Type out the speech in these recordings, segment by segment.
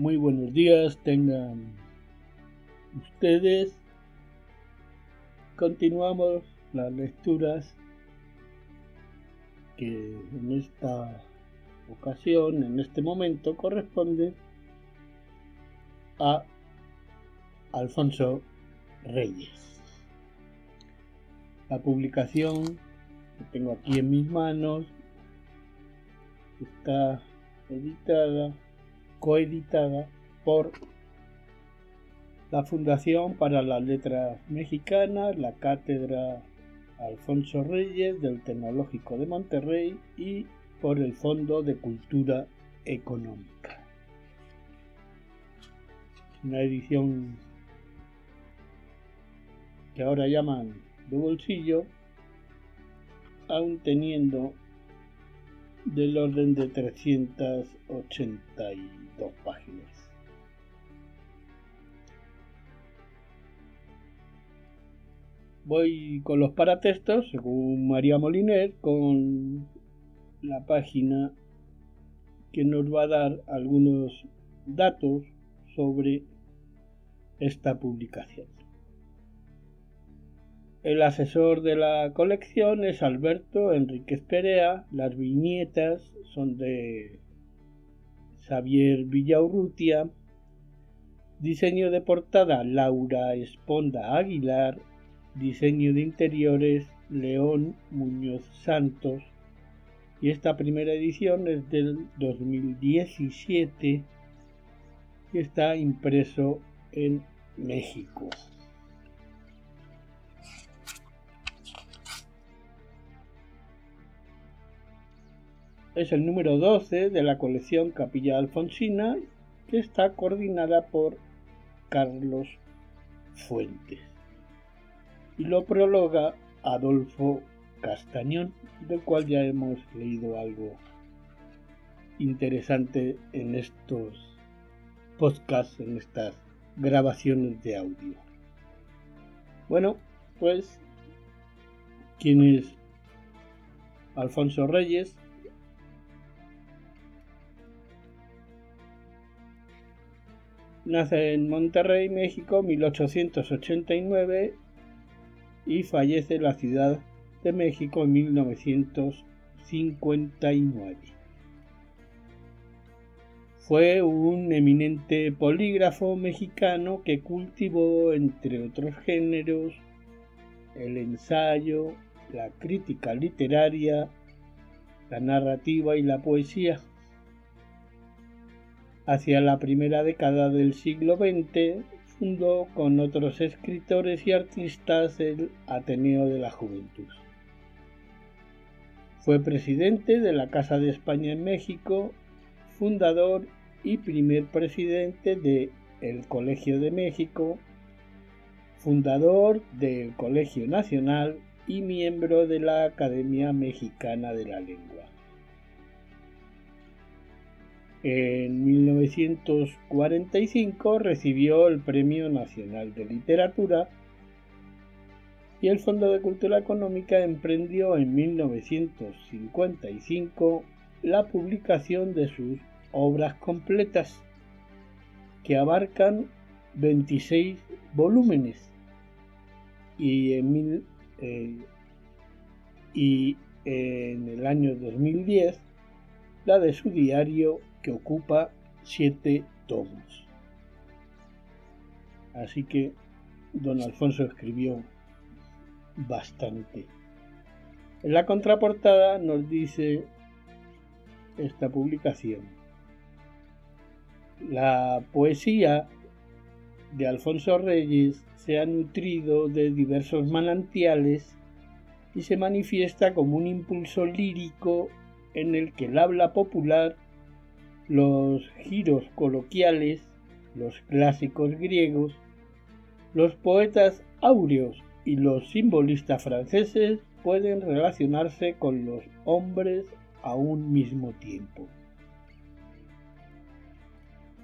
Muy buenos días, tengan ustedes. Continuamos las lecturas que en esta ocasión, en este momento, corresponden a Alfonso Reyes. La publicación que tengo aquí en mis manos está editada, coeditada por la Fundación para las Letras Mexicanas, la Cátedra Alfonso Reyes del Tecnológico de Monterrey y por el Fondo de Cultura Económica. Una edición que ahora llaman de bolsillo, aún teniendo del orden de 382 páginas. Voy con los paratextos, según María Moliner, con la página que nos va a dar algunos datos sobre esta publicación. El asesor de la colección es Alberto Enríquez Perea. Las viñetas son de Xavier Villaurrutia. Diseño de portada Laura Esponda Aguilar. Diseño de interiores León Muñoz Santos. Y esta primera edición es del 2017 y está impreso en México. Es el número 12 de la colección Capilla Alfonsina que está coordinada por Carlos Fuentes. Y lo prologa Adolfo Castañón, del cual ya hemos leído algo interesante en estos podcasts, en estas grabaciones de audio. Bueno, pues, ¿quién es Alfonso Reyes? Nace en Monterrey, México, 1889 y fallece en la Ciudad de México en 1959. Fue un eminente polígrafo mexicano que cultivó, entre otros géneros, el ensayo, la crítica literaria, la narrativa y la poesía Hacia la primera década del siglo XX fundó con otros escritores y artistas el Ateneo de la Juventud. Fue presidente de la Casa de España en México, fundador y primer presidente de el Colegio de México, fundador del Colegio Nacional y miembro de la Academia Mexicana de la Lengua. En 1945 recibió el Premio Nacional de Literatura y el Fondo de Cultura Económica emprendió en 1955 la publicación de sus obras completas, que abarcan 26 volúmenes, y en, eh, y en el año 2010 la de su diario que ocupa siete tomos. Así que don Alfonso escribió bastante. En la contraportada nos dice esta publicación. La poesía de Alfonso Reyes se ha nutrido de diversos manantiales y se manifiesta como un impulso lírico en el que el habla popular los giros coloquiales, los clásicos griegos, los poetas áureos y los simbolistas franceses pueden relacionarse con los hombres a un mismo tiempo.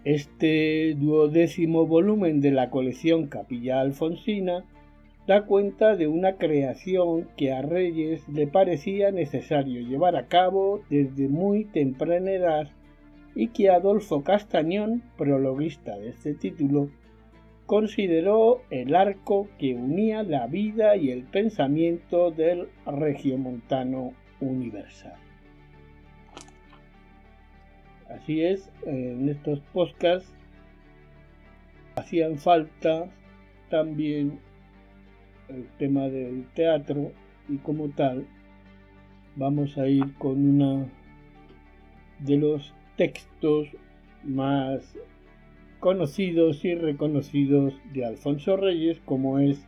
Este duodécimo volumen de la colección Capilla Alfonsina da cuenta de una creación que a Reyes le parecía necesario llevar a cabo desde muy temprana edad y que Adolfo Castañón, prologuista de este título, consideró el arco que unía la vida y el pensamiento del regiomontano universal. Así es, en estos podcasts hacían falta también el tema del teatro y como tal vamos a ir con una de los textos más conocidos y reconocidos de Alfonso Reyes como es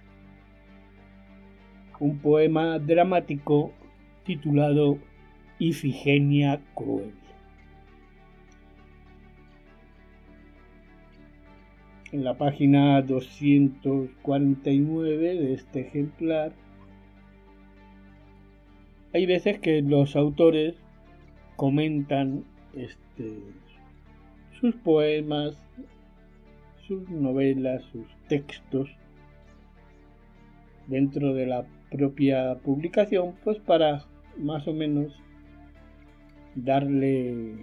un poema dramático titulado Ifigenia Cruel. En la página 249 de este ejemplar hay veces que los autores comentan este, sus poemas, sus novelas, sus textos dentro de la propia publicación, pues para más o menos darle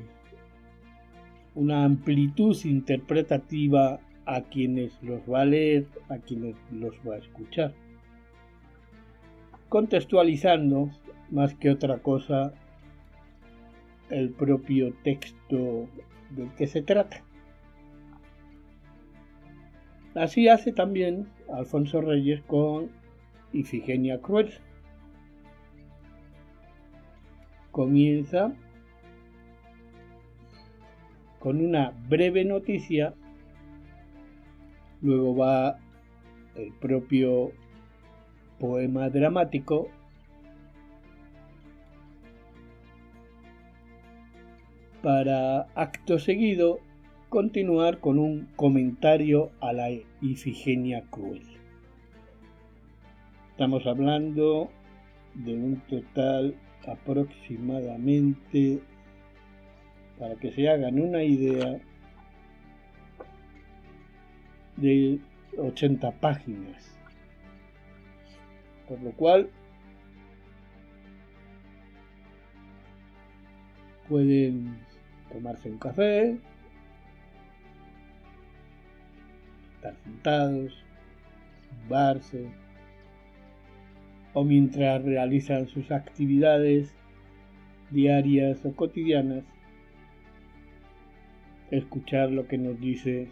una amplitud interpretativa a quienes los va a leer, a quienes los va a escuchar. Contextualizando más que otra cosa el propio texto del que se trata. Así hace también Alfonso Reyes con Ifigenia Cruel. Comienza con una breve noticia, luego va el propio poema dramático para acto seguido continuar con un comentario a la Ifigenia Cruel. Estamos hablando de un total aproximadamente, para que se hagan una idea, de 80 páginas. Por lo cual pueden tomarse un café, estar sentados, barse, o mientras realizan sus actividades diarias o cotidianas, escuchar lo que nos dice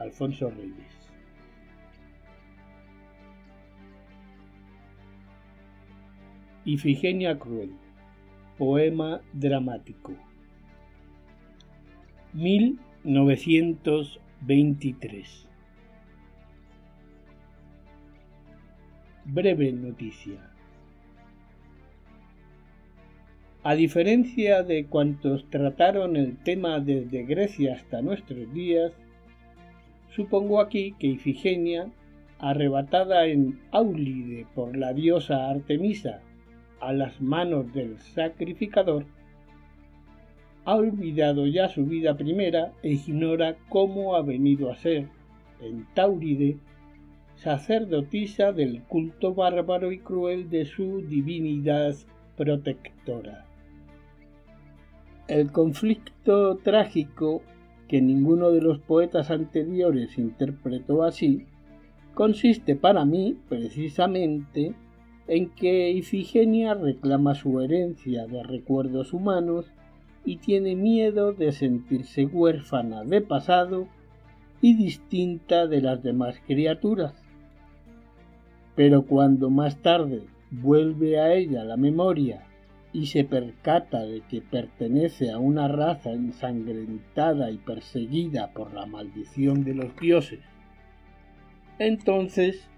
Alfonso Reyes. Ifigenia Cruel, poema dramático. 1923. Breve noticia. A diferencia de cuantos trataron el tema desde Grecia hasta nuestros días, supongo aquí que Ifigenia, arrebatada en Aulide por la diosa Artemisa a las manos del sacrificador, ha olvidado ya su vida primera e ignora cómo ha venido a ser, en Tauride, sacerdotisa del culto bárbaro y cruel de su divinidad protectora. El conflicto trágico que ninguno de los poetas anteriores interpretó así, consiste para mí precisamente en que Ifigenia reclama su herencia de recuerdos humanos y tiene miedo de sentirse huérfana de pasado y distinta de las demás criaturas. Pero cuando más tarde vuelve a ella la memoria y se percata de que pertenece a una raza ensangrentada y perseguida por la maldición de los dioses, entonces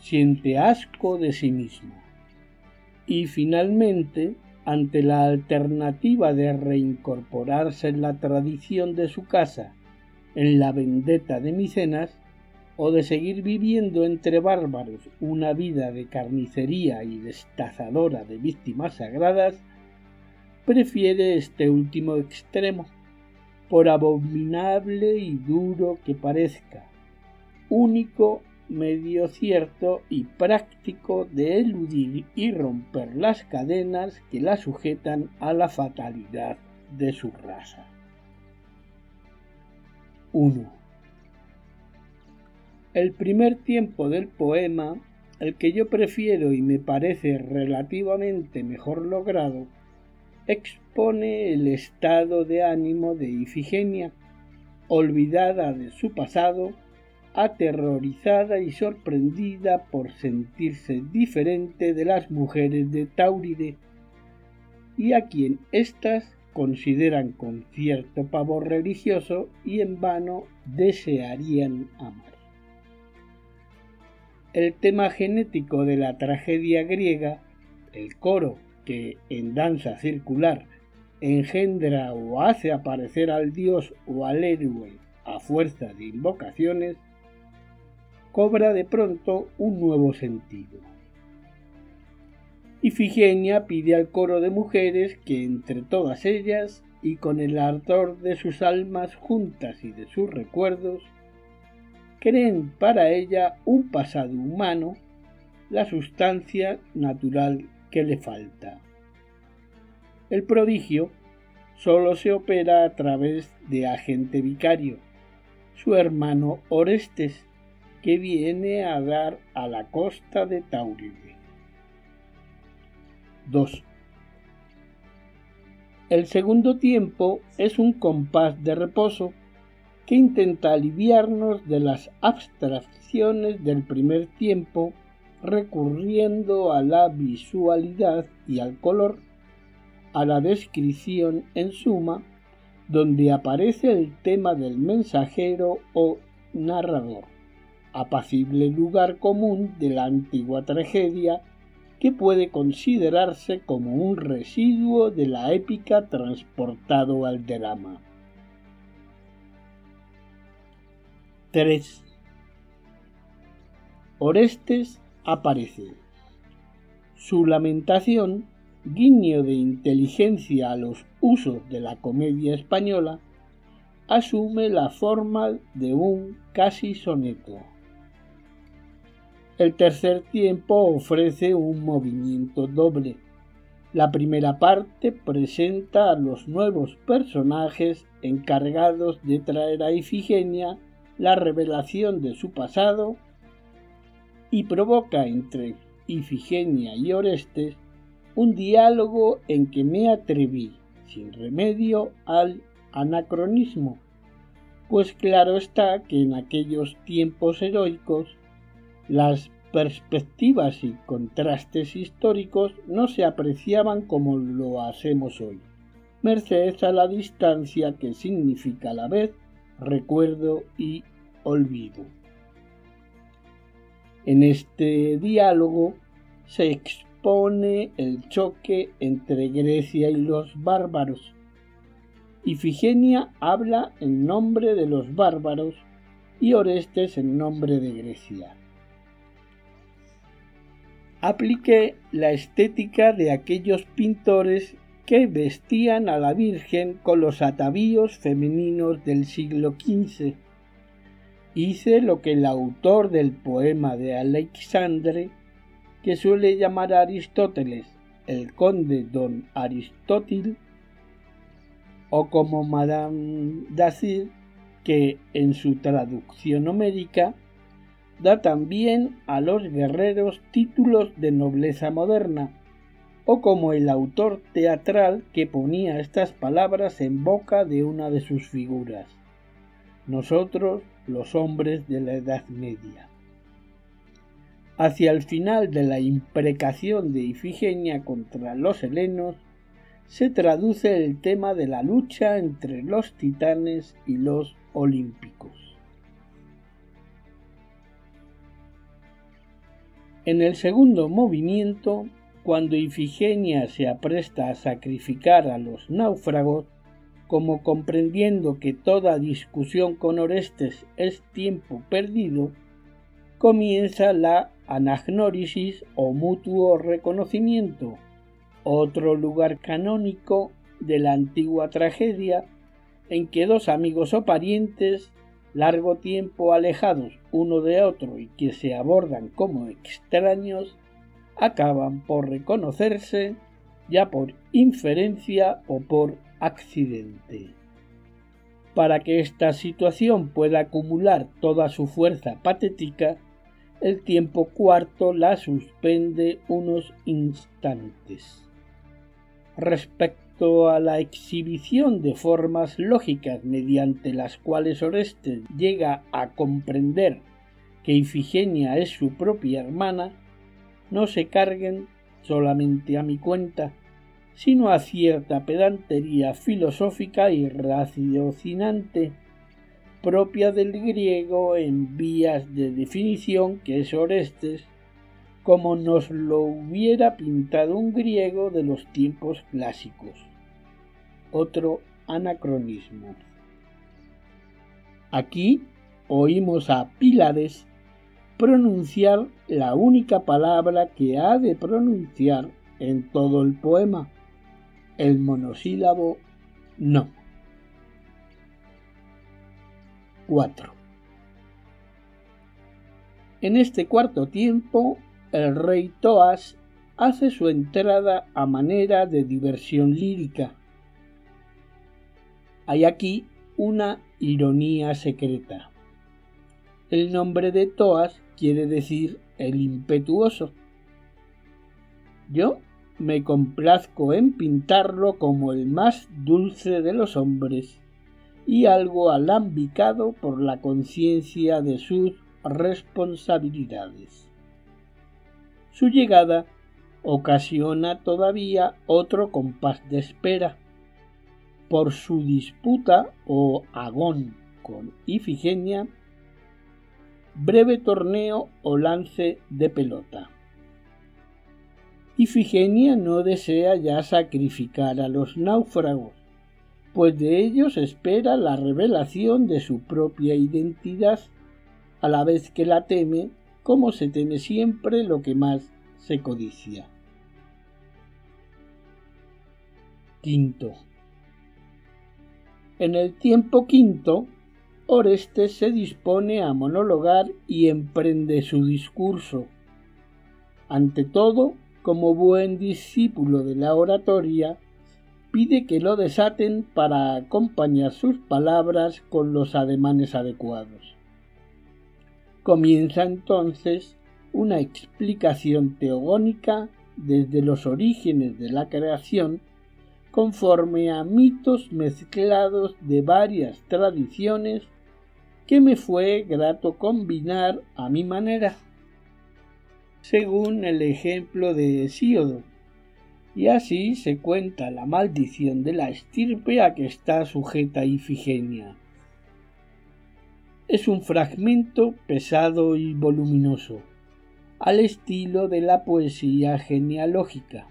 siente asco de sí mismo. Y finalmente ante la alternativa de reincorporarse en la tradición de su casa, en la vendetta de Micenas, o de seguir viviendo entre bárbaros una vida de carnicería y destazadora de víctimas sagradas, prefiere este último extremo, por abominable y duro que parezca, único medio cierto y práctico de eludir y romper las cadenas que la sujetan a la fatalidad de su raza. 1. El primer tiempo del poema, el que yo prefiero y me parece relativamente mejor logrado, expone el estado de ánimo de Ifigenia, olvidada de su pasado, aterrorizada y sorprendida por sentirse diferente de las mujeres de Tauride, y a quien éstas consideran con cierto pavor religioso y en vano desearían amar. El tema genético de la tragedia griega, el coro que en danza circular engendra o hace aparecer al dios o al héroe a fuerza de invocaciones, cobra de pronto un nuevo sentido. Ifigenia pide al coro de mujeres que entre todas ellas y con el ardor de sus almas juntas y de sus recuerdos, creen para ella un pasado humano, la sustancia natural que le falta. El prodigio solo se opera a través de agente vicario, su hermano Orestes, que viene a dar a la costa de Tauride. 2. El segundo tiempo es un compás de reposo que intenta aliviarnos de las abstracciones del primer tiempo recurriendo a la visualidad y al color, a la descripción en suma, donde aparece el tema del mensajero o narrador, apacible lugar común de la antigua tragedia que puede considerarse como un residuo de la épica transportado al drama. 3. Orestes aparece. Su lamentación, guiño de inteligencia a los usos de la comedia española, asume la forma de un casi soneto. El tercer tiempo ofrece un movimiento doble. La primera parte presenta a los nuevos personajes encargados de traer a Ifigenia la revelación de su pasado y provoca entre Ifigenia y Orestes un diálogo en que me atreví, sin remedio, al anacronismo, pues claro está que en aquellos tiempos heroicos las perspectivas y contrastes históricos no se apreciaban como lo hacemos hoy, merced a la distancia que significa a la vez recuerdo y olvido. En este diálogo se expone el choque entre Grecia y los bárbaros. Ifigenia habla en nombre de los bárbaros y Orestes en nombre de Grecia apliqué la estética de aquellos pintores que vestían a la Virgen con los atavíos femeninos del siglo XV. Hice lo que el autor del poema de Alexandre, que suele llamar a Aristóteles el conde don Aristótil, o como Madame Dacier, que en su traducción homérica da también a los guerreros títulos de nobleza moderna, o como el autor teatral que ponía estas palabras en boca de una de sus figuras. Nosotros, los hombres de la Edad Media. Hacia el final de la imprecación de Ifigenia contra los helenos, se traduce el tema de la lucha entre los titanes y los olímpicos. En el segundo movimiento, cuando Ifigenia se apresta a sacrificar a los náufragos, como comprendiendo que toda discusión con Orestes es tiempo perdido, comienza la anagnórisis o mutuo reconocimiento, otro lugar canónico de la antigua tragedia en que dos amigos o parientes largo tiempo alejados uno de otro y que se abordan como extraños, acaban por reconocerse ya por inferencia o por accidente. Para que esta situación pueda acumular toda su fuerza patética, el tiempo cuarto la suspende unos instantes. Respecto a la exhibición de formas lógicas mediante las cuales Orestes llega a comprender que Ifigenia es su propia hermana, no se carguen solamente a mi cuenta, sino a cierta pedantería filosófica y raciocinante propia del griego en vías de definición que es Orestes, como nos lo hubiera pintado un griego de los tiempos clásicos. Otro anacronismo. Aquí oímos a Pílades pronunciar la única palabra que ha de pronunciar en todo el poema, el monosílabo no. 4. En este cuarto tiempo, el rey Toas hace su entrada a manera de diversión lírica. Hay aquí una ironía secreta. El nombre de Toas quiere decir el impetuoso. Yo me complazco en pintarlo como el más dulce de los hombres y algo alambicado por la conciencia de sus responsabilidades. Su llegada ocasiona todavía otro compás de espera. Por su disputa o agón con Ifigenia, breve torneo o lance de pelota. Ifigenia no desea ya sacrificar a los náufragos, pues de ellos espera la revelación de su propia identidad, a la vez que la teme como se teme siempre lo que más se codicia. Quinto. En el tiempo quinto, Orestes se dispone a monologar y emprende su discurso. Ante todo, como buen discípulo de la oratoria, pide que lo desaten para acompañar sus palabras con los ademanes adecuados. Comienza entonces una explicación teogónica desde los orígenes de la creación conforme a mitos mezclados de varias tradiciones que me fue grato combinar a mi manera, según el ejemplo de Hesíodo, y así se cuenta la maldición de la estirpe a que está sujeta Ifigenia. Es un fragmento pesado y voluminoso, al estilo de la poesía genealógica.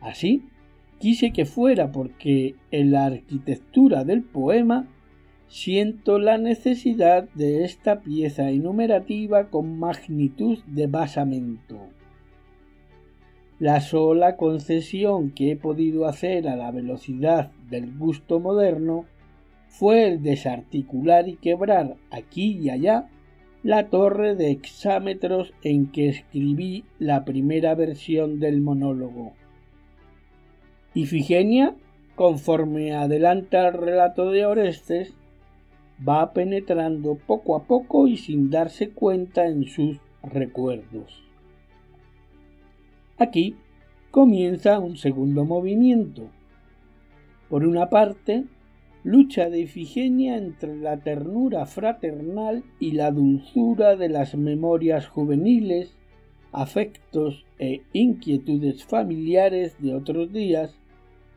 Así, quise que fuera porque en la arquitectura del poema siento la necesidad de esta pieza enumerativa con magnitud de basamento. La sola concesión que he podido hacer a la velocidad del gusto moderno fue el desarticular y quebrar aquí y allá la torre de exámetros en que escribí la primera versión del monólogo. Ifigenia, conforme adelanta el relato de Orestes, va penetrando poco a poco y sin darse cuenta en sus recuerdos. Aquí comienza un segundo movimiento. Por una parte, lucha de Ifigenia entre la ternura fraternal y la dulzura de las memorias juveniles, afectos e inquietudes familiares de otros días,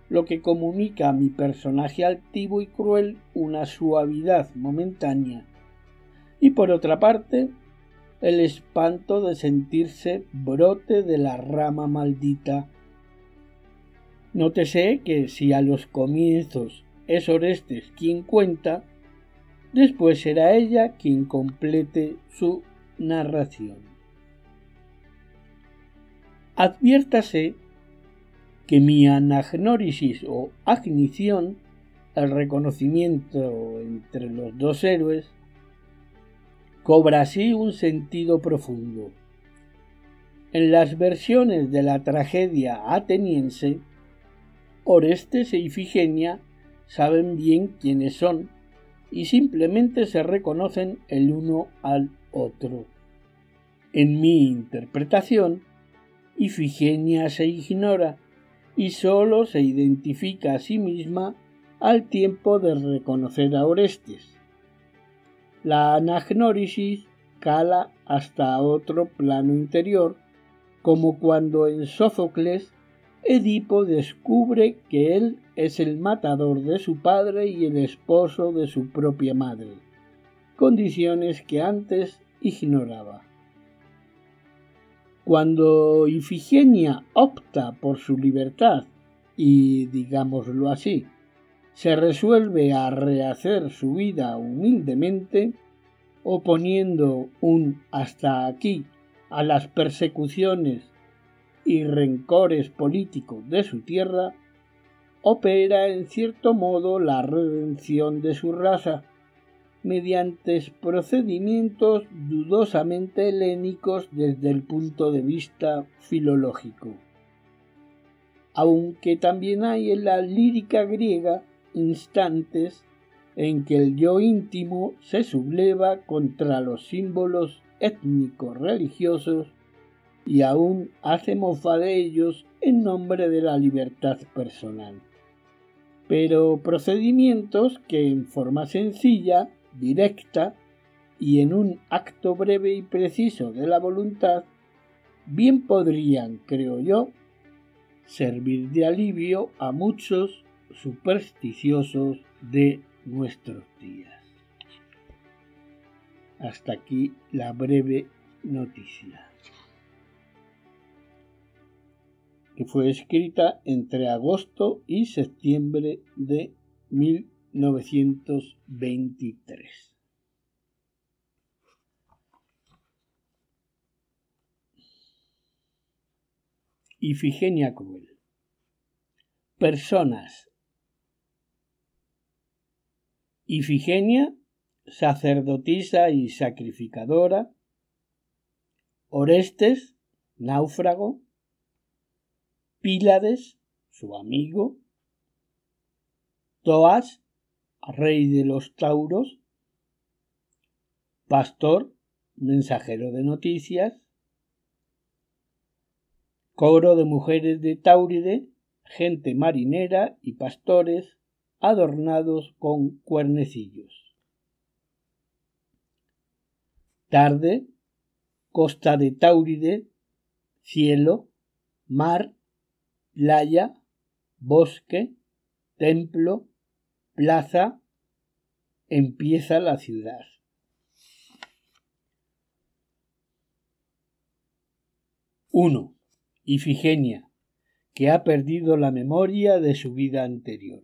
lo que comunica a mi personaje altivo y cruel una suavidad momentánea. Y por otra parte, el espanto de sentirse brote de la rama maldita. Nótese que si a los comienzos es Orestes quien cuenta, después será ella quien complete su narración. Adviértase que mi anagnórisis o agnición, el reconocimiento entre los dos héroes, cobra así un sentido profundo. En las versiones de la tragedia ateniense, Orestes e Ifigenia saben bien quiénes son y simplemente se reconocen el uno al otro. En mi interpretación, Ifigenia se ignora y sólo se identifica a sí misma al tiempo de reconocer a Orestes. La anagnórisis cala hasta otro plano interior, como cuando en Sófocles Edipo descubre que él es el matador de su padre y el esposo de su propia madre, condiciones que antes ignoraba. Cuando Ifigenia opta por su libertad y, digámoslo así, se resuelve a rehacer su vida humildemente, oponiendo un hasta aquí a las persecuciones y rencores políticos de su tierra, opera en cierto modo la redención de su raza, mediante procedimientos dudosamente helénicos desde el punto de vista filológico. Aunque también hay en la lírica griega instantes en que el yo íntimo se subleva contra los símbolos étnicos religiosos y aún hace mofa de ellos en nombre de la libertad personal. Pero procedimientos que en forma sencilla, directa y en un acto breve y preciso de la voluntad, bien podrían, creo yo, servir de alivio a muchos supersticiosos de nuestros días. Hasta aquí la breve noticia. Fue escrita entre agosto y septiembre de 1923. Ifigenia Cruel. Personas. Ifigenia, sacerdotisa y sacrificadora. Orestes, náufrago. Pílades, su amigo, Toas, rey de los tauros, Pastor, mensajero de noticias, coro de mujeres de Tauride, gente marinera y pastores adornados con cuernecillos. Tarde, costa de Tauride, cielo, mar playa, bosque, templo, plaza, empieza la ciudad. Uno. Ifigenia, que ha perdido la memoria de su vida anterior.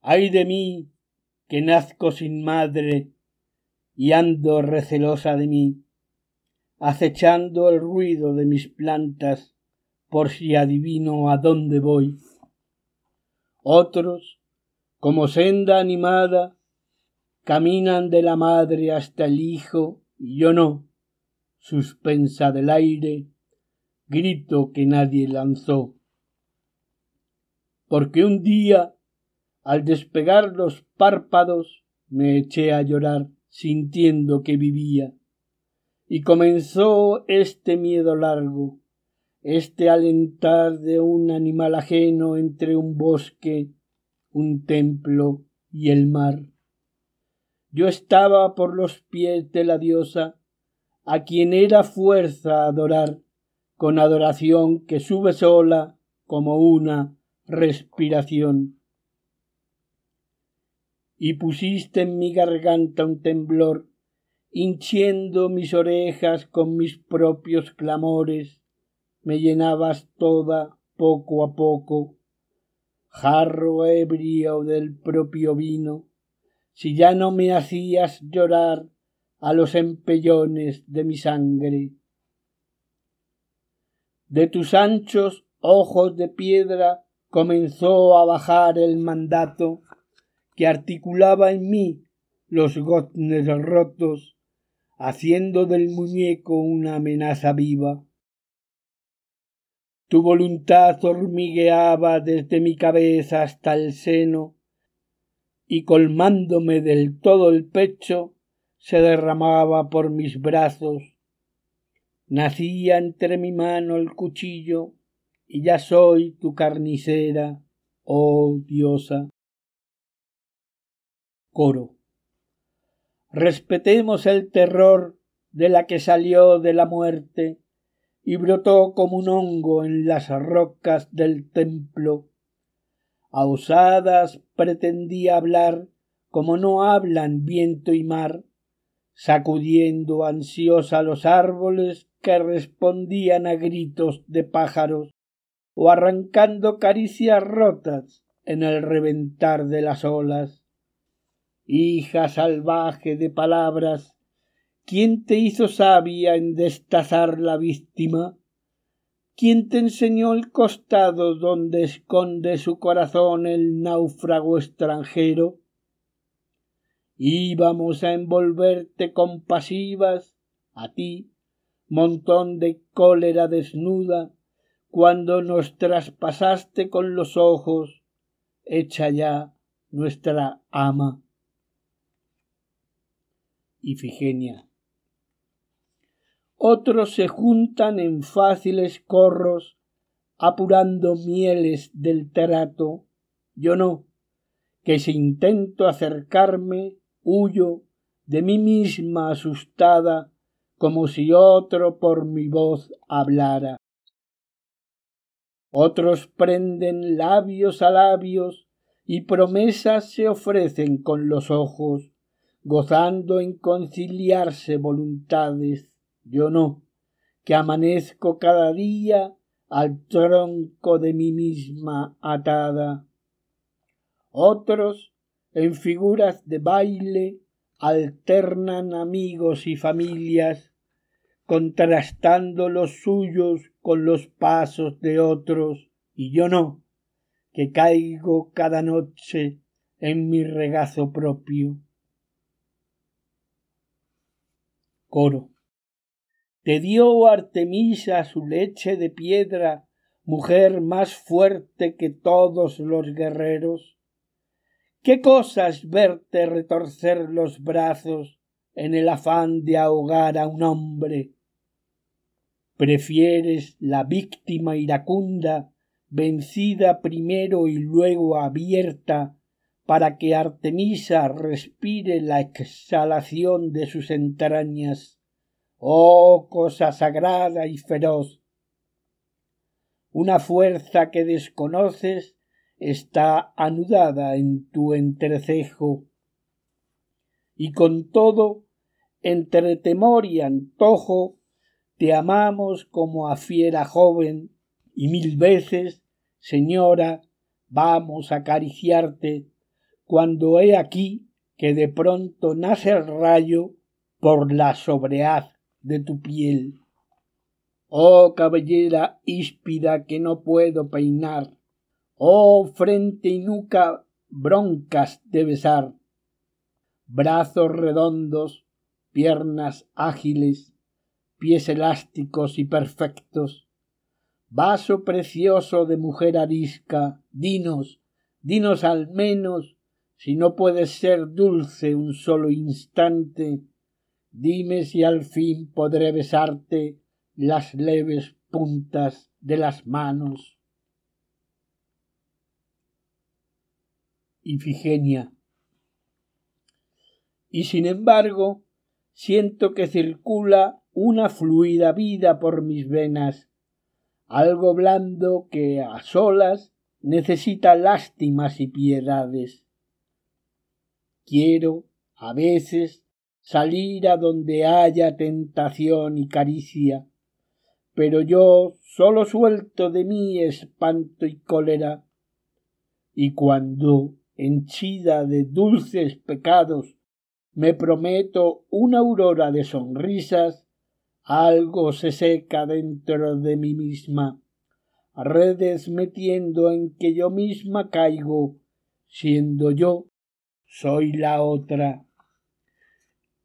Ay de mí, que nazco sin madre y ando recelosa de mí, acechando el ruido de mis plantas por si adivino a dónde voy. Otros, como senda animada, caminan de la madre hasta el hijo, y yo no, suspensa del aire, grito que nadie lanzó. Porque un día, al despegar los párpados, me eché a llorar sintiendo que vivía. Y comenzó este miedo largo, este alentar de un animal ajeno entre un bosque, un templo y el mar. Yo estaba por los pies de la diosa, a quien era fuerza adorar, con adoración que sube sola como una respiración. Y pusiste en mi garganta un temblor, hinchiendo mis orejas con mis propios clamores, me llenabas toda poco a poco, jarro ebrio del propio vino, si ya no me hacías llorar a los empellones de mi sangre. De tus anchos ojos de piedra comenzó a bajar el mandato que articulaba en mí los goznes rotos, haciendo del muñeco una amenaza viva Tu voluntad hormigueaba desde mi cabeza hasta el seno, y colmándome del todo el pecho, se derramaba por mis brazos. Nacía entre mi mano el cuchillo, y ya soy tu carnicera, oh diosa. Coro. Respetemos el terror de la que salió de la muerte y brotó como un hongo en las rocas del templo. A osadas pretendía hablar como no hablan viento y mar, sacudiendo ansiosa los árboles que respondían a gritos de pájaros, o arrancando caricias rotas en el reventar de las olas. Hija salvaje de palabras, ¿quién te hizo sabia en destazar la víctima? ¿Quién te enseñó el costado donde esconde su corazón el náufrago extranjero? íbamos a envolverte compasivas a ti, montón de cólera desnuda, cuando nos traspasaste con los ojos, hecha ya nuestra ama. Ifigenia. Otros se juntan en fáciles corros, apurando mieles del trato, yo no, que si intento acercarme huyo de mí misma asustada como si otro por mi voz hablara. Otros prenden labios a labios y promesas se ofrecen con los ojos, gozando en conciliarse voluntades. Yo no, que amanezco cada día al tronco de mí misma atada. Otros en figuras de baile alternan amigos y familias, contrastando los suyos con los pasos de otros, y yo no, que caigo cada noche en mi regazo propio. Coro. Te dio Artemisa su leche de piedra, mujer más fuerte que todos los guerreros qué cosas verte retorcer los brazos en el afán de ahogar a un hombre. Prefieres la víctima iracunda, vencida primero y luego abierta, para que Artemisa respire la exhalación de sus entrañas. Oh cosa sagrada y feroz. Una fuerza que desconoces está anudada en tu entrecejo. Y con todo, entre temor y antojo, te amamos como a fiera joven, y mil veces, señora, vamos a acariciarte, cuando he aquí que de pronto nace el rayo por la sobreaz de tu piel. Oh cabellera híspida que no puedo peinar, Oh frente y nuca broncas de besar, brazos redondos, piernas ágiles, pies elásticos y perfectos, vaso precioso de mujer arisca, dinos, dinos al menos, si no puedes ser dulce un solo instante, dime si al fin podré besarte las leves puntas de las manos. Ifigenia. Y sin embargo, siento que circula una fluida vida por mis venas, algo blando que a solas necesita lástimas y piedades. Quiero, a veces, salir a donde haya tentación y caricia, pero yo solo suelto de mí espanto y cólera, y cuando henchida de dulces pecados, me prometo una aurora de sonrisas, algo se seca dentro de mí misma, redes metiendo en que yo misma caigo, siendo yo, soy la otra.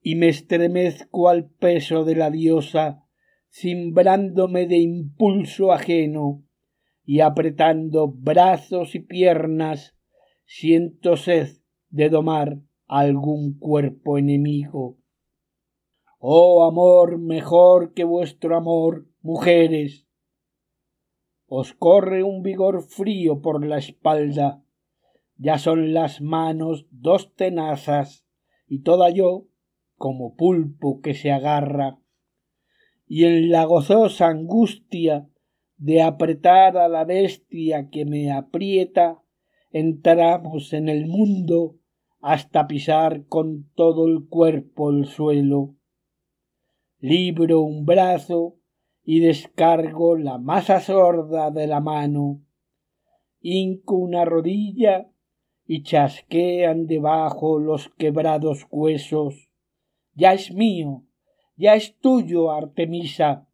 Y me estremezco al peso de la diosa, cimbrándome de impulso ajeno, y apretando brazos y piernas siento sed de domar algún cuerpo enemigo. Oh amor mejor que vuestro amor, mujeres. Os corre un vigor frío por la espalda, ya son las manos dos tenazas y toda yo como pulpo que se agarra, y en la gozosa angustia de apretar a la bestia que me aprieta, entramos en el mundo hasta pisar con todo el cuerpo el suelo. Libro un brazo y descargo la masa sorda de la mano. Hinco una rodilla y chasquean debajo los quebrados huesos. Ya es mío, ya es tuyo, Artemisa.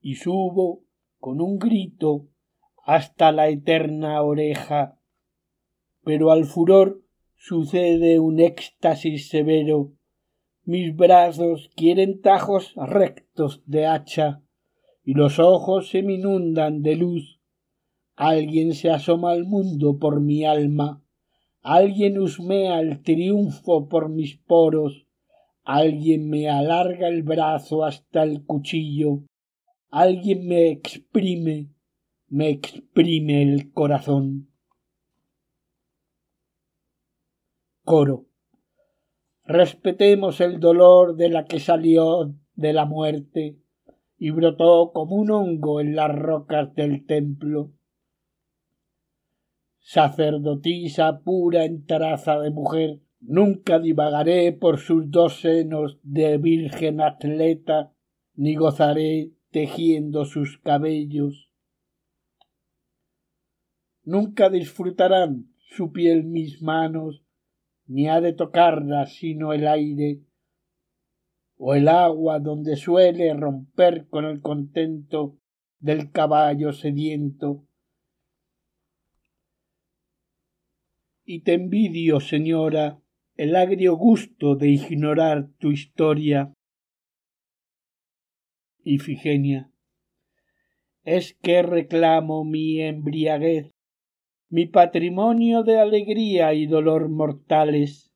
Y subo con un grito hasta la eterna oreja. Pero al furor sucede un éxtasis severo. Mis brazos quieren tajos rectos de hacha y los ojos se me inundan de luz. Alguien se asoma al mundo por mi alma, alguien husmea el triunfo por mis poros, alguien me alarga el brazo hasta el cuchillo, alguien me exprime, me exprime el corazón. Coro. Respetemos el dolor de la que salió de la muerte y brotó como un hongo en las rocas del templo. Sacerdotisa pura en traza de mujer, nunca divagaré por sus dos senos de virgen atleta, ni gozaré tejiendo sus cabellos. Nunca disfrutarán su piel mis manos, ni ha de tocarla sino el aire o el agua donde suele romper con el contento del caballo sediento. Y te envidio, señora, el agrio gusto de ignorar tu historia. Ifigenia. Es que reclamo mi embriaguez mi patrimonio de alegría y dolor mortales.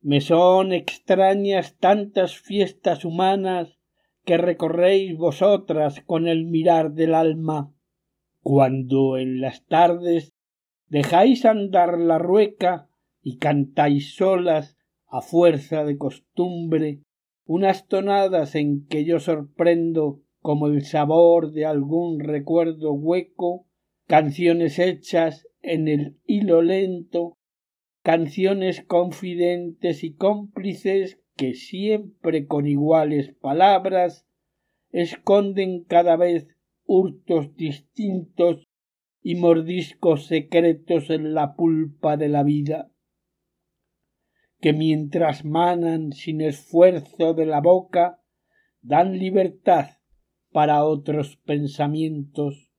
Me son extrañas tantas fiestas humanas que recorréis vosotras con el mirar del alma, cuando en las tardes dejáis andar la rueca y cantáis solas a fuerza de costumbre unas tonadas en que yo sorprendo como el sabor de algún recuerdo hueco, canciones hechas en el hilo lento, canciones confidentes y cómplices que siempre con iguales palabras esconden cada vez hurtos distintos y mordiscos secretos en la pulpa de la vida, que mientras manan sin esfuerzo de la boca, dan libertad para otros pensamientos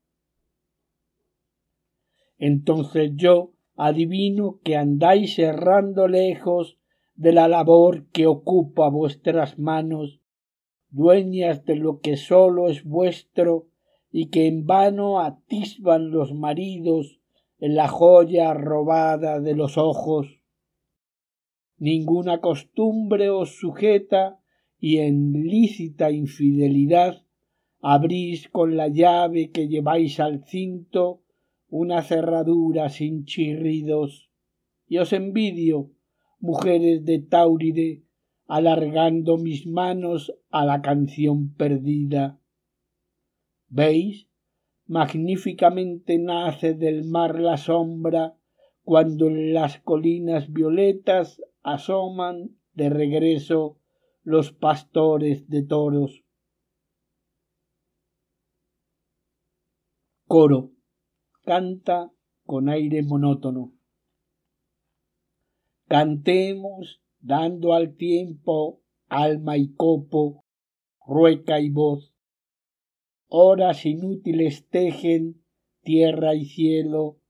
entonces yo adivino que andáis errando lejos de la labor que ocupa vuestras manos, dueñas de lo que sólo es vuestro y que en vano atisban los maridos en la joya robada de los ojos. Ninguna costumbre os sujeta y en lícita infidelidad abrís con la llave que lleváis al cinto una cerradura sin chirridos. Y os envidio, mujeres de Tauride, alargando mis manos a la canción perdida. ¿Veis? Magníficamente nace del mar la sombra cuando en las colinas violetas asoman de regreso los pastores de toros. Coro canta con aire monótono. Cantemos dando al tiempo alma y copo, rueca y voz. Horas inútiles tejen tierra y cielo,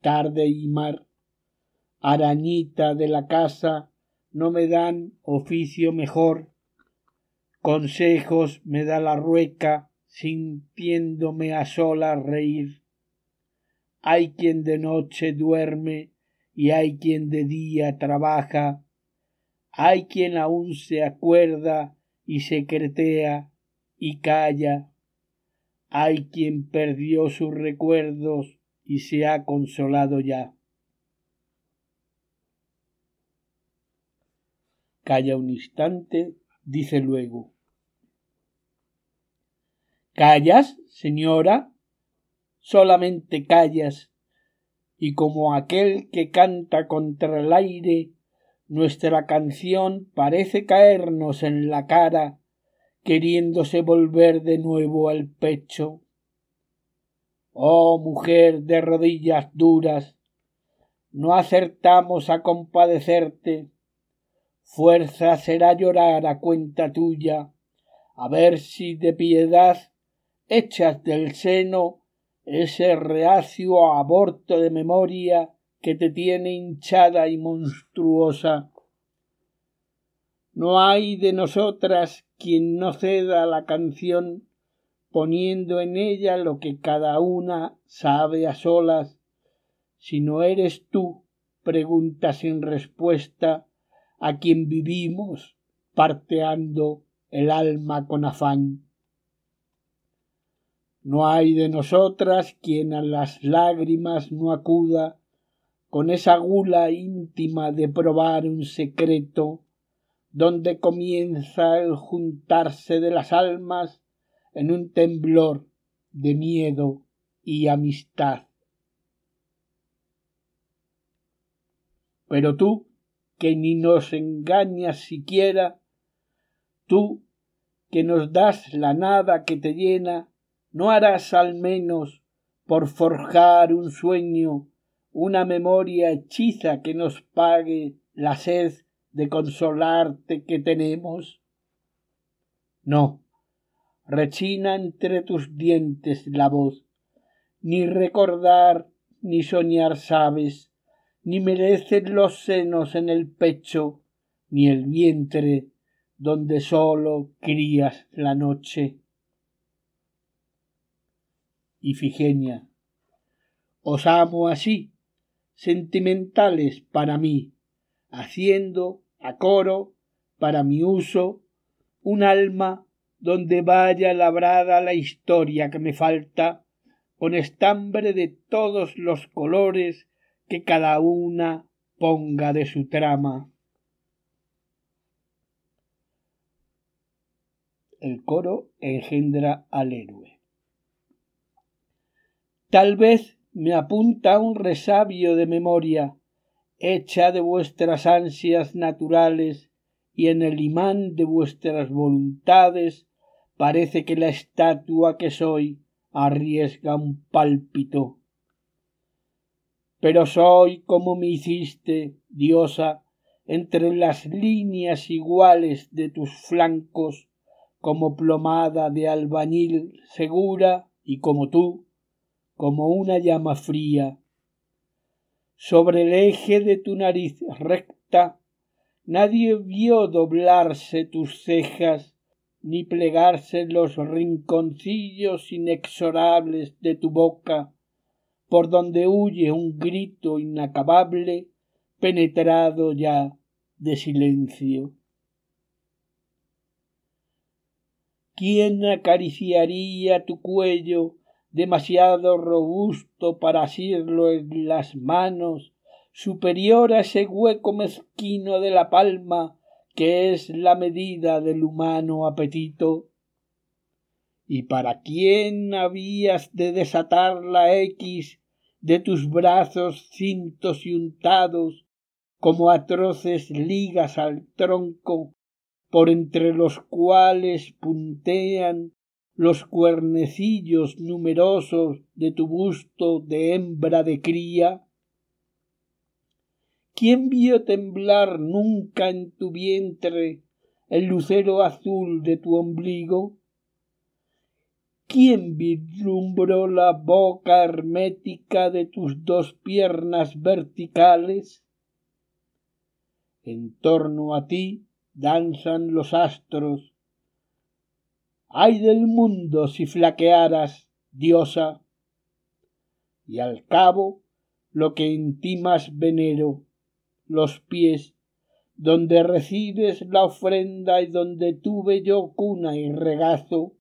tarde y mar. Arañita de la casa, no me dan oficio mejor. Consejos me da la rueca, sintiéndome a sola reír hay quien de noche duerme y hay quien de día trabaja, hay quien aún se acuerda y secretea y calla, hay quien perdió sus recuerdos y se ha consolado ya. Calla un instante, dice luego. ¿Callas, señora? Solamente callas, y como aquel que canta contra el aire, nuestra canción parece caernos en la cara, queriéndose volver de nuevo al pecho. Oh mujer de rodillas duras, no acertamos a compadecerte, fuerza será llorar a cuenta tuya, a ver si de piedad echas del seno ese reacio aborto de memoria que te tiene hinchada y monstruosa. No hay de nosotras quien no ceda la canción poniendo en ella lo que cada una sabe a solas. Si no eres tú, pregunta sin respuesta, a quien vivimos parteando el alma con afán. No hay de nosotras quien a las lágrimas no acuda con esa gula íntima de probar un secreto donde comienza el juntarse de las almas en un temblor de miedo y amistad. Pero tú, que ni nos engañas siquiera, tú que nos das la nada que te llena, no harás al menos por forjar un sueño, una memoria hechiza que nos pague la sed de consolarte que tenemos? No, rechina entre tus dientes la voz, ni recordar ni soñar sabes, ni merecen los senos en el pecho, ni el vientre donde sólo crías la noche. Ifigenia. Os amo así, sentimentales para mí, haciendo a coro, para mi uso, un alma donde vaya labrada la historia que me falta, con estambre de todos los colores que cada una ponga de su trama. El coro engendra al héroe. Tal vez me apunta un resabio de memoria, hecha de vuestras ansias naturales, y en el imán de vuestras voluntades parece que la estatua que soy arriesga un pálpito. Pero soy como me hiciste, diosa, entre las líneas iguales de tus flancos, como plomada de albañil segura, y como tú, como una llama fría. Sobre el eje de tu nariz recta nadie vio doblarse tus cejas ni plegarse los rinconcillos inexorables de tu boca, por donde huye un grito inacabable penetrado ya de silencio. ¿Quién acariciaría tu cuello demasiado robusto para asirlo en las manos, superior a ese hueco mezquino de la palma que es la medida del humano apetito. ¿Y para quién habías de desatar la X de tus brazos cintos y untados como atroces ligas al tronco, por entre los cuales puntean los cuernecillos numerosos de tu busto de hembra de cría? ¿Quién vio temblar nunca en tu vientre el lucero azul de tu ombligo? ¿Quién vislumbró la boca hermética de tus dos piernas verticales? En torno a ti danzan los astros, ay del mundo si flaquearas, diosa. y al cabo lo que en ti más venero, los pies, donde recibes la ofrenda y donde tuve yo cuna y regazo,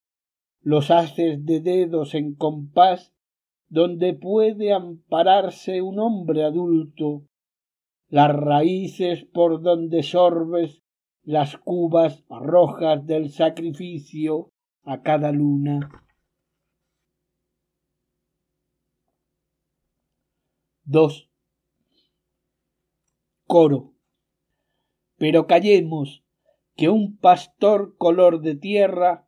los haces de dedos en compás, donde puede ampararse un hombre adulto, las raíces por donde sorbes las cubas rojas del sacrificio a cada luna. Dos. Coro. Pero callemos, que un pastor color de tierra,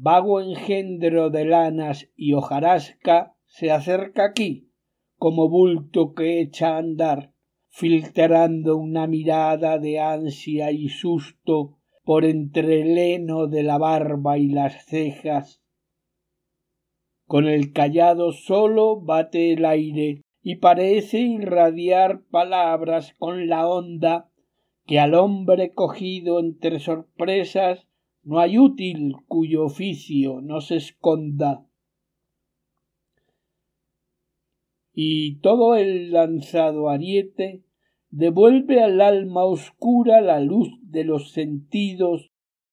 vago engendro de lanas y hojarasca, se acerca aquí, como bulto que echa a andar filtrando una mirada de ansia y susto por entre el heno de la barba y las cejas. Con el callado solo bate el aire y parece irradiar palabras con la onda que al hombre cogido entre sorpresas no hay útil cuyo oficio no se esconda. y todo el lanzado ariete devuelve al alma oscura la luz de los sentidos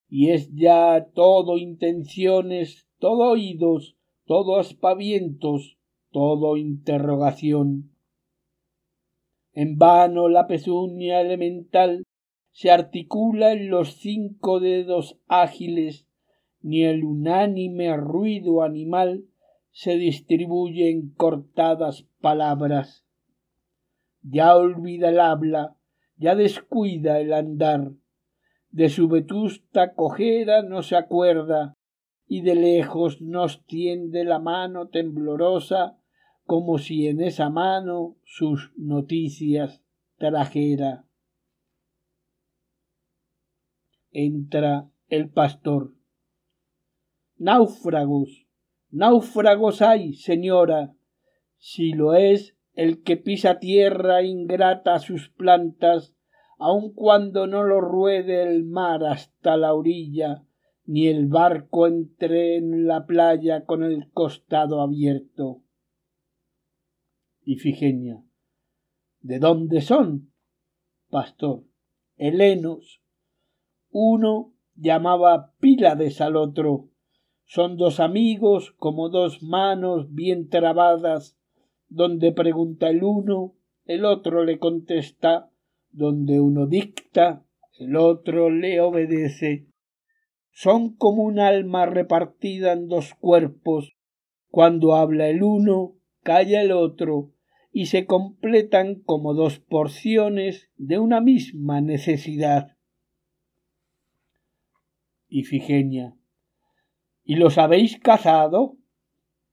y es ya todo intenciones, todo oídos, todo aspavientos, todo interrogación. En vano la pezuña elemental se articula en los cinco dedos ágiles, ni el unánime ruido animal se distribuye en cortadas palabras. Ya olvida el habla, ya descuida el andar, de su vetusta cojera no se acuerda, y de lejos nos tiende la mano temblorosa, como si en esa mano sus noticias trajera. Entra el pastor. Náufragos, náufragos hay, señora, si lo es el que pisa tierra ingrata a sus plantas, aun cuando no lo ruede el mar hasta la orilla, ni el barco entre en la playa con el costado abierto. Ifigenia. ¿De dónde son? Pastor. Helenos. Uno llamaba Pílades al otro, son dos amigos como dos manos bien trabadas, donde pregunta el uno, el otro le contesta, donde uno dicta, el otro le obedece. Son como un alma repartida en dos cuerpos. Cuando habla el uno, calla el otro, y se completan como dos porciones de una misma necesidad. Ifigenia ¿Y los habéis cazado?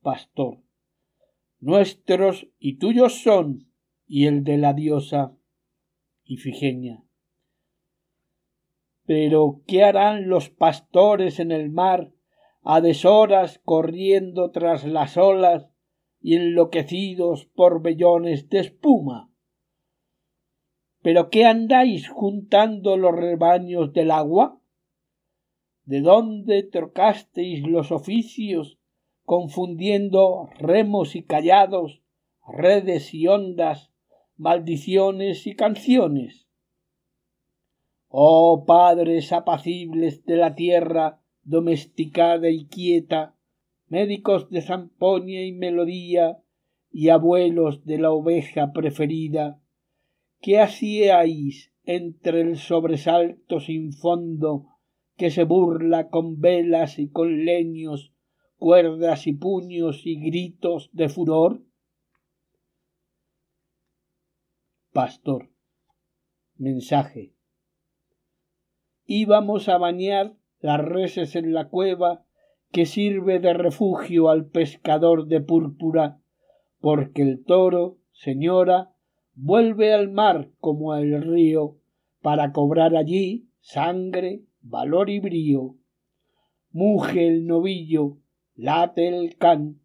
Pastor. Nuestros y tuyos son, y el de la diosa Ifigenia. Pero ¿qué harán los pastores en el mar a deshoras corriendo tras las olas y enloquecidos por vellones de espuma? ¿Pero qué andáis juntando los rebaños del agua? De dónde trocasteis los oficios, confundiendo remos y callados, redes y ondas, maldiciones y canciones. Oh padres apacibles de la tierra domesticada y quieta, médicos de zamponia y melodía, y abuelos de la oveja preferida, ¿qué hacíais entre el sobresalto sin fondo que se burla con velas y con leños, cuerdas y puños y gritos de furor? Pastor. Mensaje. Íbamos a bañar las reses en la cueva que sirve de refugio al pescador de púrpura, porque el toro, señora, vuelve al mar como al río, para cobrar allí sangre, valor y brío. Muge el novillo, late el can.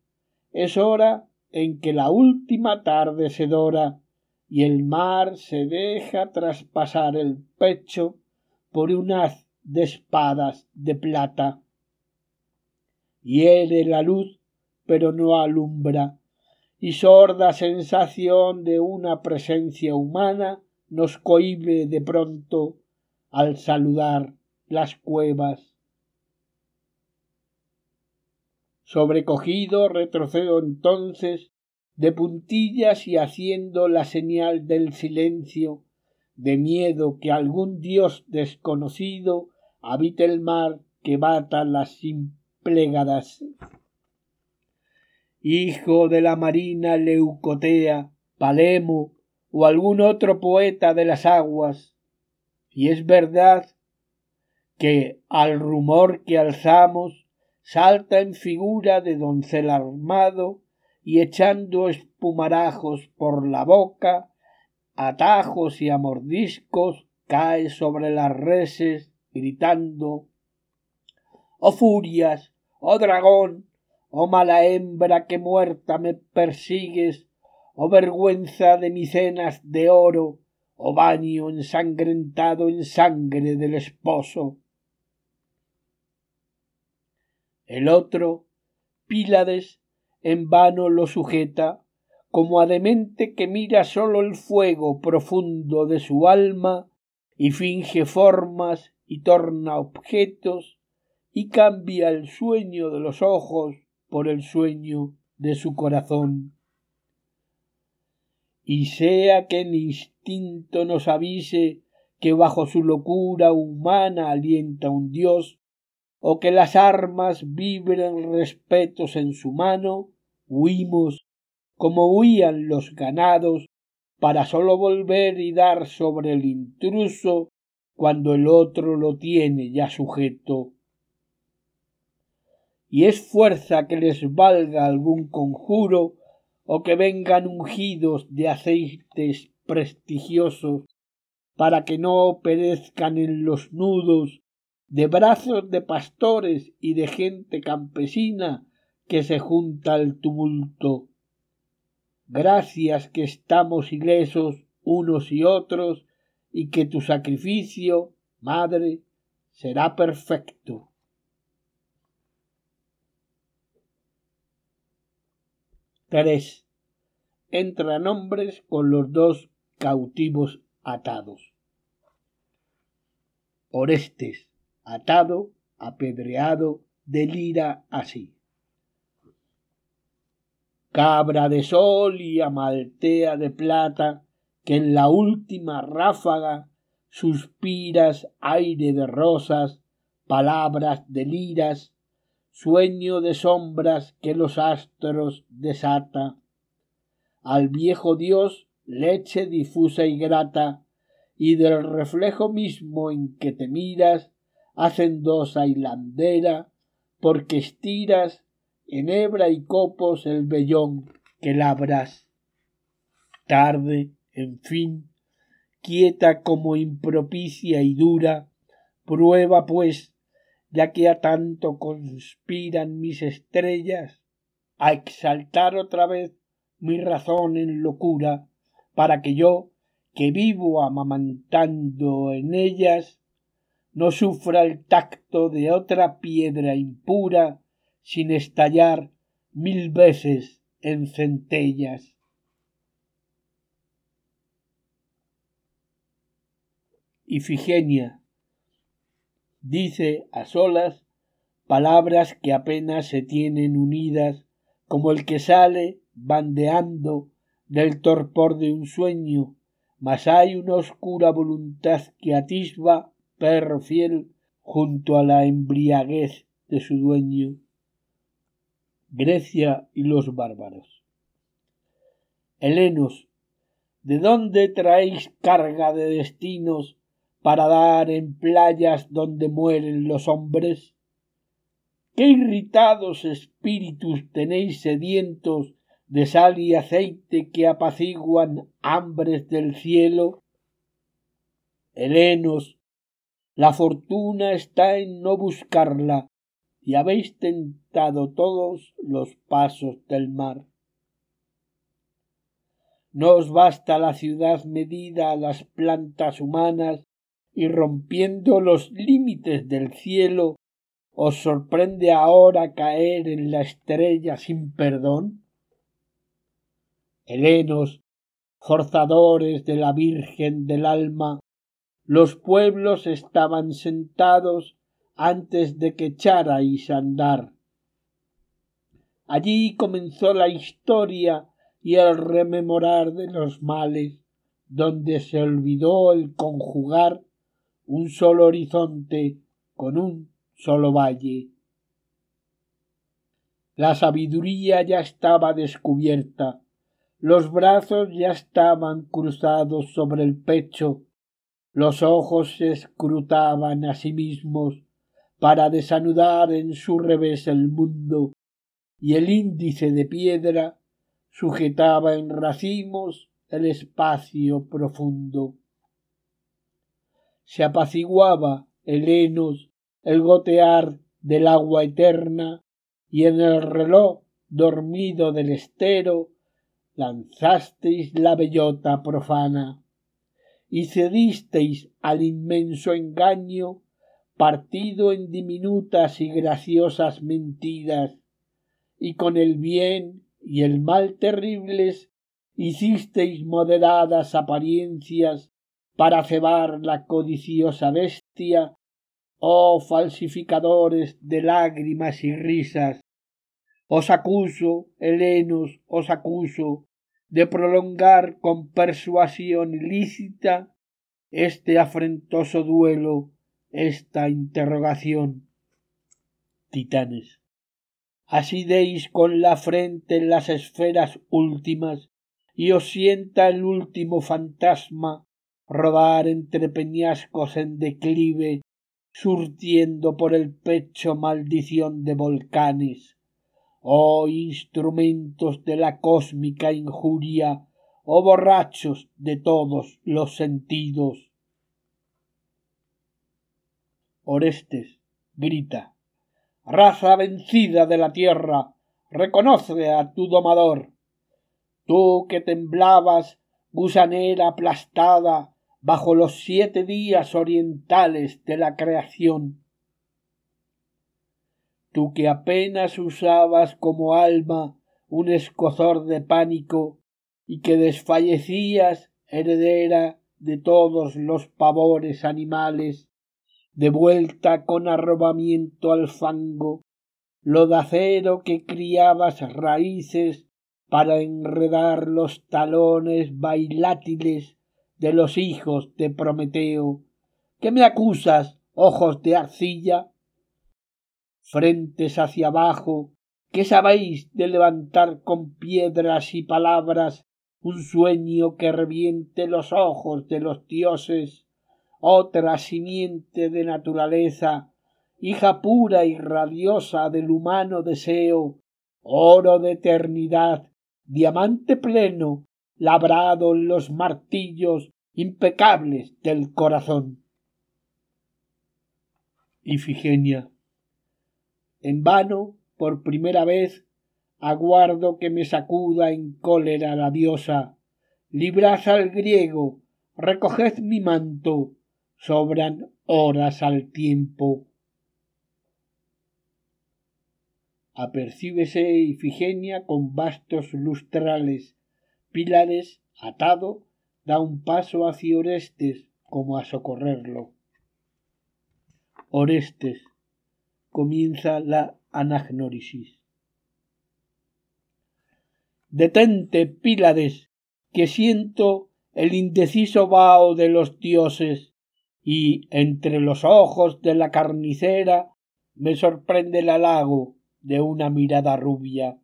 Es hora en que la última tarde se dora y el mar se deja traspasar el pecho por un haz de espadas de plata. Hiere la luz, pero no alumbra, y sorda sensación de una presencia humana nos cohibe de pronto al saludar las cuevas. Sobrecogido retrocedo entonces de puntillas y haciendo la señal del silencio, de miedo que algún dios desconocido habite el mar que bata las implegadas hijo de la marina Leucotea, Palemo o algún otro poeta de las aguas, y es verdad que al rumor que alzamos salta en figura de doncel armado y echando espumarajos por la boca, atajos y amordiscos cae sobre las reses gritando Oh furias, oh dragón, oh mala hembra que muerta me persigues, oh vergüenza de micenas de oro, oh baño ensangrentado en sangre del esposo. El otro, Pílades, en vano lo sujeta, como a demente que mira sólo el fuego profundo de su alma y finge formas y torna objetos y cambia el sueño de los ojos por el sueño de su corazón. Y sea que el instinto nos avise que bajo su locura humana alienta un dios, o que las armas vibren respetos en su mano, huimos como huían los ganados para sólo volver y dar sobre el intruso cuando el otro lo tiene ya sujeto. Y es fuerza que les valga algún conjuro o que vengan ungidos de aceites prestigiosos para que no perezcan en los nudos de brazos de pastores y de gente campesina que se junta al tumulto. Gracias que estamos ilesos unos y otros y que tu sacrificio, madre, será perfecto. Tres. Entran hombres con los dos cautivos atados. Orestes, atado, apedreado, delira así. Cabra de sol y amaltea de plata, que en la última ráfaga suspiras aire de rosas, palabras de liras, sueño de sombras que los astros desata, al viejo Dios leche difusa y grata, y del reflejo mismo en que te miras, hacendosa hilandera, porque estiras en hebra y copos el vellón que labras. Tarde, en fin, quieta como impropicia y dura, prueba pues ya que a tanto conspiran mis estrellas, a exaltar otra vez mi razón en locura, para que yo, que vivo amamantando en ellas, no sufra el tacto de otra piedra impura sin estallar mil veces en centellas. Ifigenia dice a solas palabras que apenas se tienen unidas como el que sale bandeando del torpor de un sueño, mas hay una oscura voluntad que atisba, perro fiel, junto a la embriaguez de su dueño. Grecia y los bárbaros. Helenos, ¿de dónde traéis carga de destinos para dar en playas donde mueren los hombres? ¿Qué irritados espíritus tenéis sedientos de sal y aceite que apaciguan hambres del cielo? Helenos, la fortuna está en no buscarla, y habéis tentado todos los pasos del mar. No os basta la ciudad medida a las plantas humanas y rompiendo los límites del cielo, os sorprende ahora caer en la estrella sin perdón? helenos, forzadores de la Virgen del alma, los pueblos estaban sentados antes de que echarais a andar. Allí comenzó la historia y el rememorar de los males, donde se olvidó el conjugar un solo horizonte con un solo valle. La sabiduría ya estaba descubierta, los brazos ya estaban cruzados sobre el pecho, los ojos se escrutaban a sí mismos para desanudar en su revés el mundo, y el índice de piedra sujetaba en racimos el espacio profundo. Se apaciguaba el henos, el gotear del agua eterna, y en el reloj dormido del estero lanzasteis la bellota profana y cedisteis al inmenso engaño partido en diminutas y graciosas mentiras. Y con el bien y el mal terribles hicisteis moderadas apariencias para cebar la codiciosa bestia oh falsificadores de lágrimas y risas. Os acuso helenos os acuso de prolongar con persuasión ilícita este afrentoso duelo, esta interrogación. Titanes. Así deis con la frente en las esferas últimas, y os sienta el último fantasma rodar entre peñascos en declive, surtiendo por el pecho maldición de volcanes oh instrumentos de la cósmica injuria, oh borrachos de todos los sentidos. Orestes grita Raza vencida de la tierra, reconoce a tu domador. Tú que temblabas, gusanera aplastada, bajo los siete días orientales de la creación tú que apenas usabas como alma un escozor de pánico y que desfallecías heredera de todos los pavores animales, de vuelta con arrobamiento al fango, lodacero que criabas raíces para enredar los talones bailátiles de los hijos de Prometeo, que me acusas, ojos de arcilla, frentes hacia abajo, ¿qué sabéis de levantar con piedras y palabras un sueño que reviente los ojos de los dioses, otra simiente de naturaleza, hija pura y radiosa del humano deseo, oro de eternidad, diamante pleno, labrado en los martillos impecables del corazón. Ifigenia en vano, por primera vez, aguardo que me sacuda en cólera la diosa. Librad al griego, recoged mi manto, sobran horas al tiempo. Apercíbese Ifigenia con vastos lustrales, pilares, atado, da un paso hacia Orestes como a socorrerlo. Orestes, comienza la anagnórisis. Detente, Pílades, que siento el indeciso vaho de los dioses, y entre los ojos de la carnicera me sorprende el halago de una mirada rubia.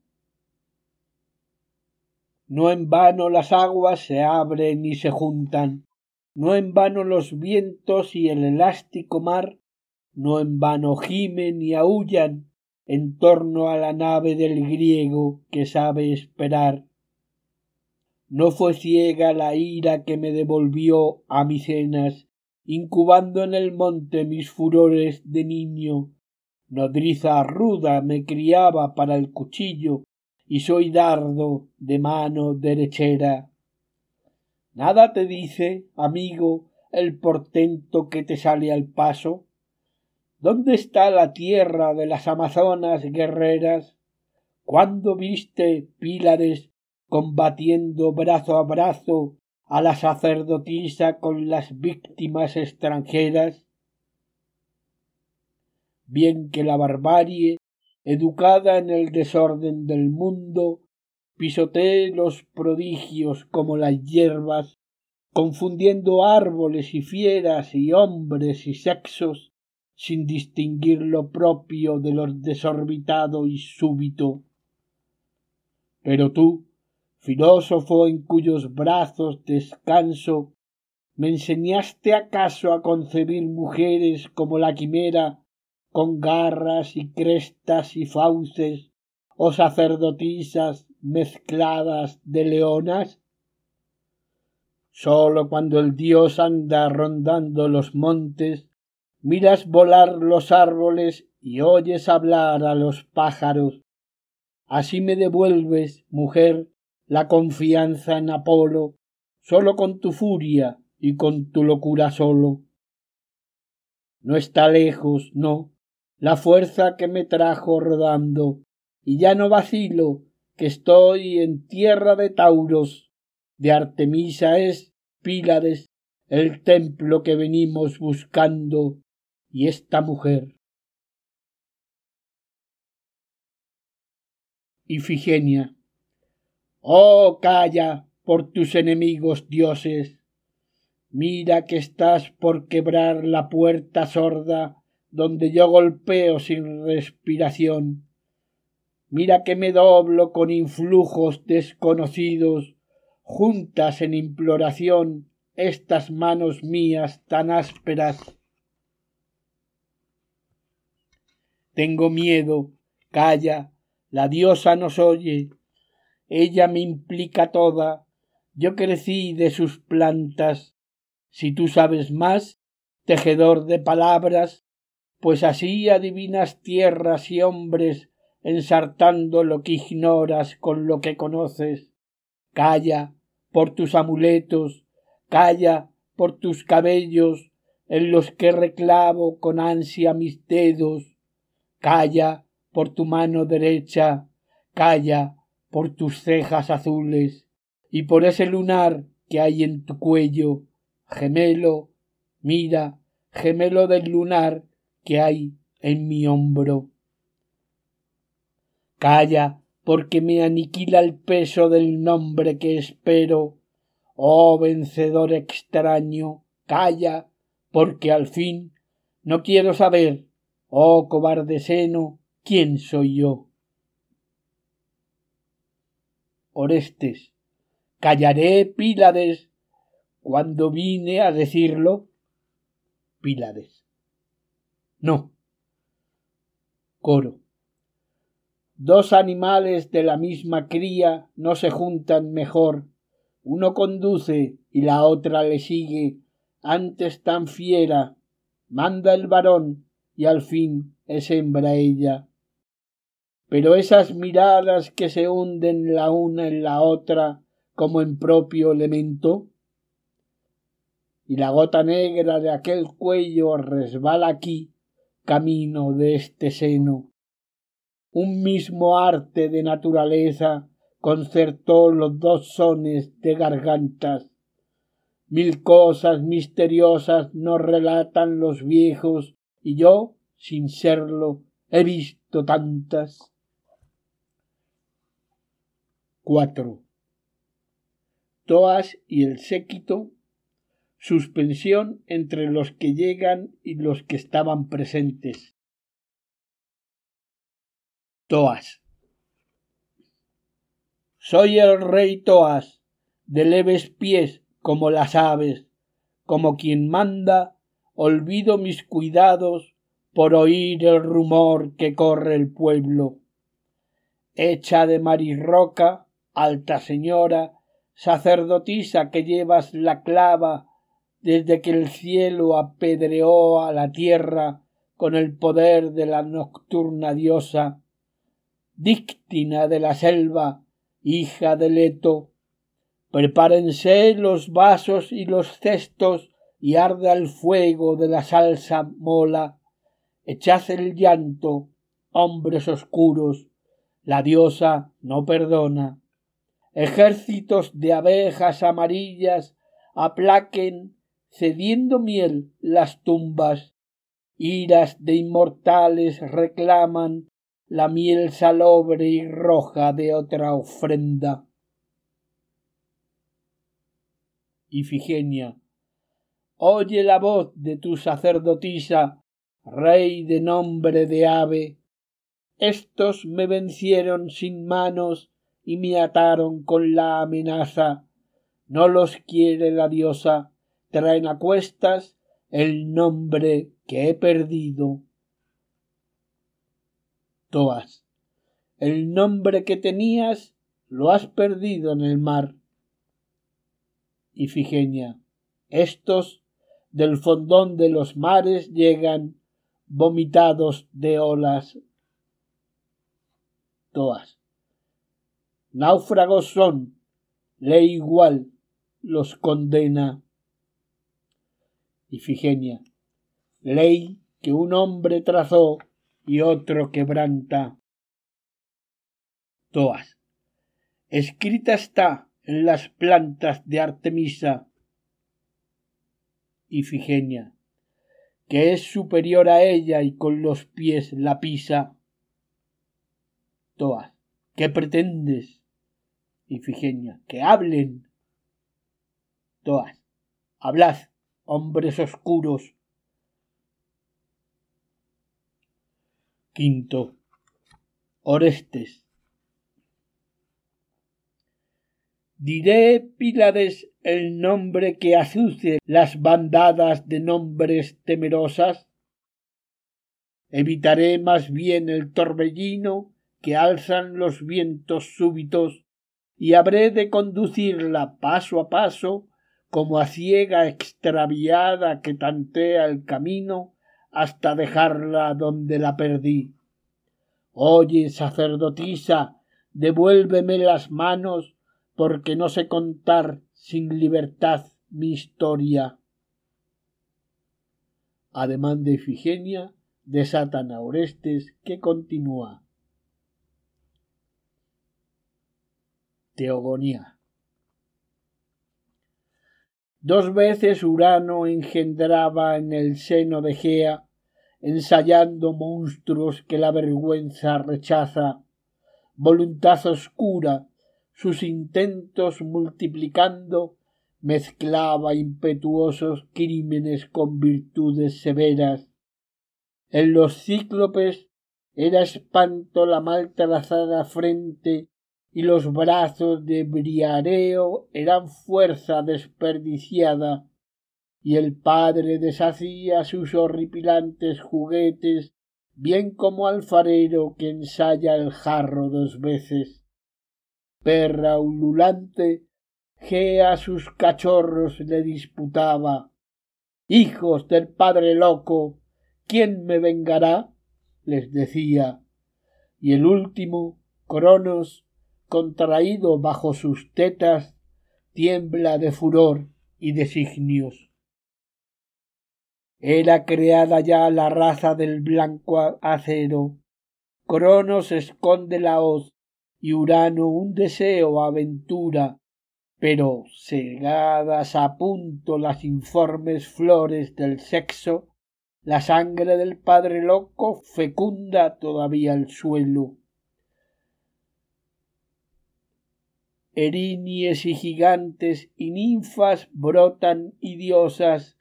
No en vano las aguas se abren y se juntan, no en vano los vientos y el elástico mar no en vano gimen y aullan en torno a la nave del griego que sabe esperar. No fue ciega la ira que me devolvió a Micenas, incubando en el monte mis furores de niño. Nodriza ruda me criaba para el cuchillo, y soy dardo de mano derechera. Nada te dice, amigo, el portento que te sale al paso. ¿Dónde está la tierra de las amazonas guerreras? ¿Cuándo viste, Pílades, combatiendo brazo a brazo a la sacerdotisa con las víctimas extranjeras? Bien que la barbarie, educada en el desorden del mundo, pisotee los prodigios como las hierbas, confundiendo árboles y fieras y hombres y sexos, sin distinguir lo propio de lo desorbitado y súbito. Pero tú, filósofo en cuyos brazos descanso, ¿me enseñaste acaso a concebir mujeres como la quimera, con garras y crestas y fauces, o sacerdotisas mezcladas de leonas? Sólo cuando el dios anda rondando los montes, miras volar los árboles y oyes hablar a los pájaros. Así me devuelves, mujer, la confianza en Apolo, sólo con tu furia y con tu locura solo. No está lejos, no, la fuerza que me trajo rodando, y ya no vacilo, que estoy en tierra de Tauros, de Artemisa es Pílades, el templo que venimos buscando, y esta mujer. Ifigenia. Oh, calla por tus enemigos dioses. Mira que estás por quebrar la puerta sorda donde yo golpeo sin respiración. Mira que me doblo con influjos desconocidos, juntas en imploración estas manos mías tan ásperas Tengo miedo. Calla. La diosa nos oye. Ella me implica toda. Yo crecí de sus plantas. Si tú sabes más, tejedor de palabras, pues así adivinas tierras y hombres, ensartando lo que ignoras con lo que conoces. Calla por tus amuletos, calla por tus cabellos, en los que reclavo con ansia mis dedos, Calla por tu mano derecha, calla por tus cejas azules y por ese lunar que hay en tu cuello, gemelo, mira, gemelo del lunar que hay en mi hombro. Calla, porque me aniquila el peso del nombre que espero. Oh vencedor extraño, calla, porque al fin no quiero saber Oh cobarde seno, ¿quién soy yo? Orestes, callaré Pílades cuando vine a decirlo. Pílades. No. Coro. Dos animales de la misma cría no se juntan mejor. Uno conduce y la otra le sigue. Antes tan fiera, manda el varón y al fin es hembra ella. Pero esas miradas que se hunden la una en la otra como en propio elemento, y la gota negra de aquel cuello resbala aquí, camino de este seno. Un mismo arte de naturaleza concertó los dos sones de gargantas. Mil cosas misteriosas nos relatan los viejos y yo, sin serlo, he visto tantas. 4. Toas y el séquito, suspensión entre los que llegan y los que estaban presentes. Toas. Soy el rey Toas, de leves pies como las aves, como quien manda olvido mis cuidados por oír el rumor que corre el pueblo. Hecha de marirroca, alta señora, sacerdotisa que llevas la clava desde que el cielo apedreó a la tierra con el poder de la nocturna diosa, díctina de la selva, hija de Leto, prepárense los vasos y los cestos y arda el fuego de la salsa mola, echad el llanto, hombres oscuros, la diosa no perdona. ejércitos de abejas amarillas aplaquen cediendo miel las tumbas, iras de inmortales reclaman la miel salobre y roja de otra ofrenda. Ifigenia, oye la voz de tu sacerdotisa, rey de nombre de ave. Estos me vencieron sin manos y me ataron con la amenaza. No los quiere la diosa, traen a cuestas el nombre que he perdido. Toas, el nombre que tenías lo has perdido en el mar. Ifigenia, estos del fondón de los mares llegan vomitados de olas. Toas, náufragos son, ley igual los condena. Ifigenia, ley que un hombre trazó y otro quebranta. Toas, escrita está en las plantas de Artemisa. Ifigenia, que es superior a ella y con los pies la pisa. Toas, ¿qué pretendes? Ifigenia, que hablen. Toas, hablad, hombres oscuros. Quinto, Orestes. Diré, Pílades, el nombre que azuce las bandadas de nombres temerosas. Evitaré más bien el torbellino que alzan los vientos súbitos y habré de conducirla paso a paso como a ciega extraviada que tantea el camino hasta dejarla donde la perdí. Oye, sacerdotisa, devuélveme las manos, porque no sé contar sin libertad mi historia. Ademán de Ifigenia, desatan a Orestes, que continúa. Teogonía. Dos veces Urano engendraba en el seno de Gea, ensayando monstruos que la vergüenza rechaza, voluntad oscura, sus intentos multiplicando, mezclaba impetuosos crímenes con virtudes severas. En los cíclopes era espanto la mal trazada frente y los brazos de Briareo eran fuerza desperdiciada, y el padre deshacía sus horripilantes juguetes bien como alfarero que ensaya el jarro dos veces. Perra ululante, Gea sus cachorros le disputaba. Hijos del padre loco, ¿quién me vengará? les decía. Y el último, Cronos, contraído bajo sus tetas, tiembla de furor y designios. Era creada ya la raza del blanco acero. Cronos esconde la hoz y Urano un deseo aventura, pero cegadas a punto las informes flores del sexo, la sangre del padre loco fecunda todavía el suelo. erinies y gigantes y ninfas brotan y diosas,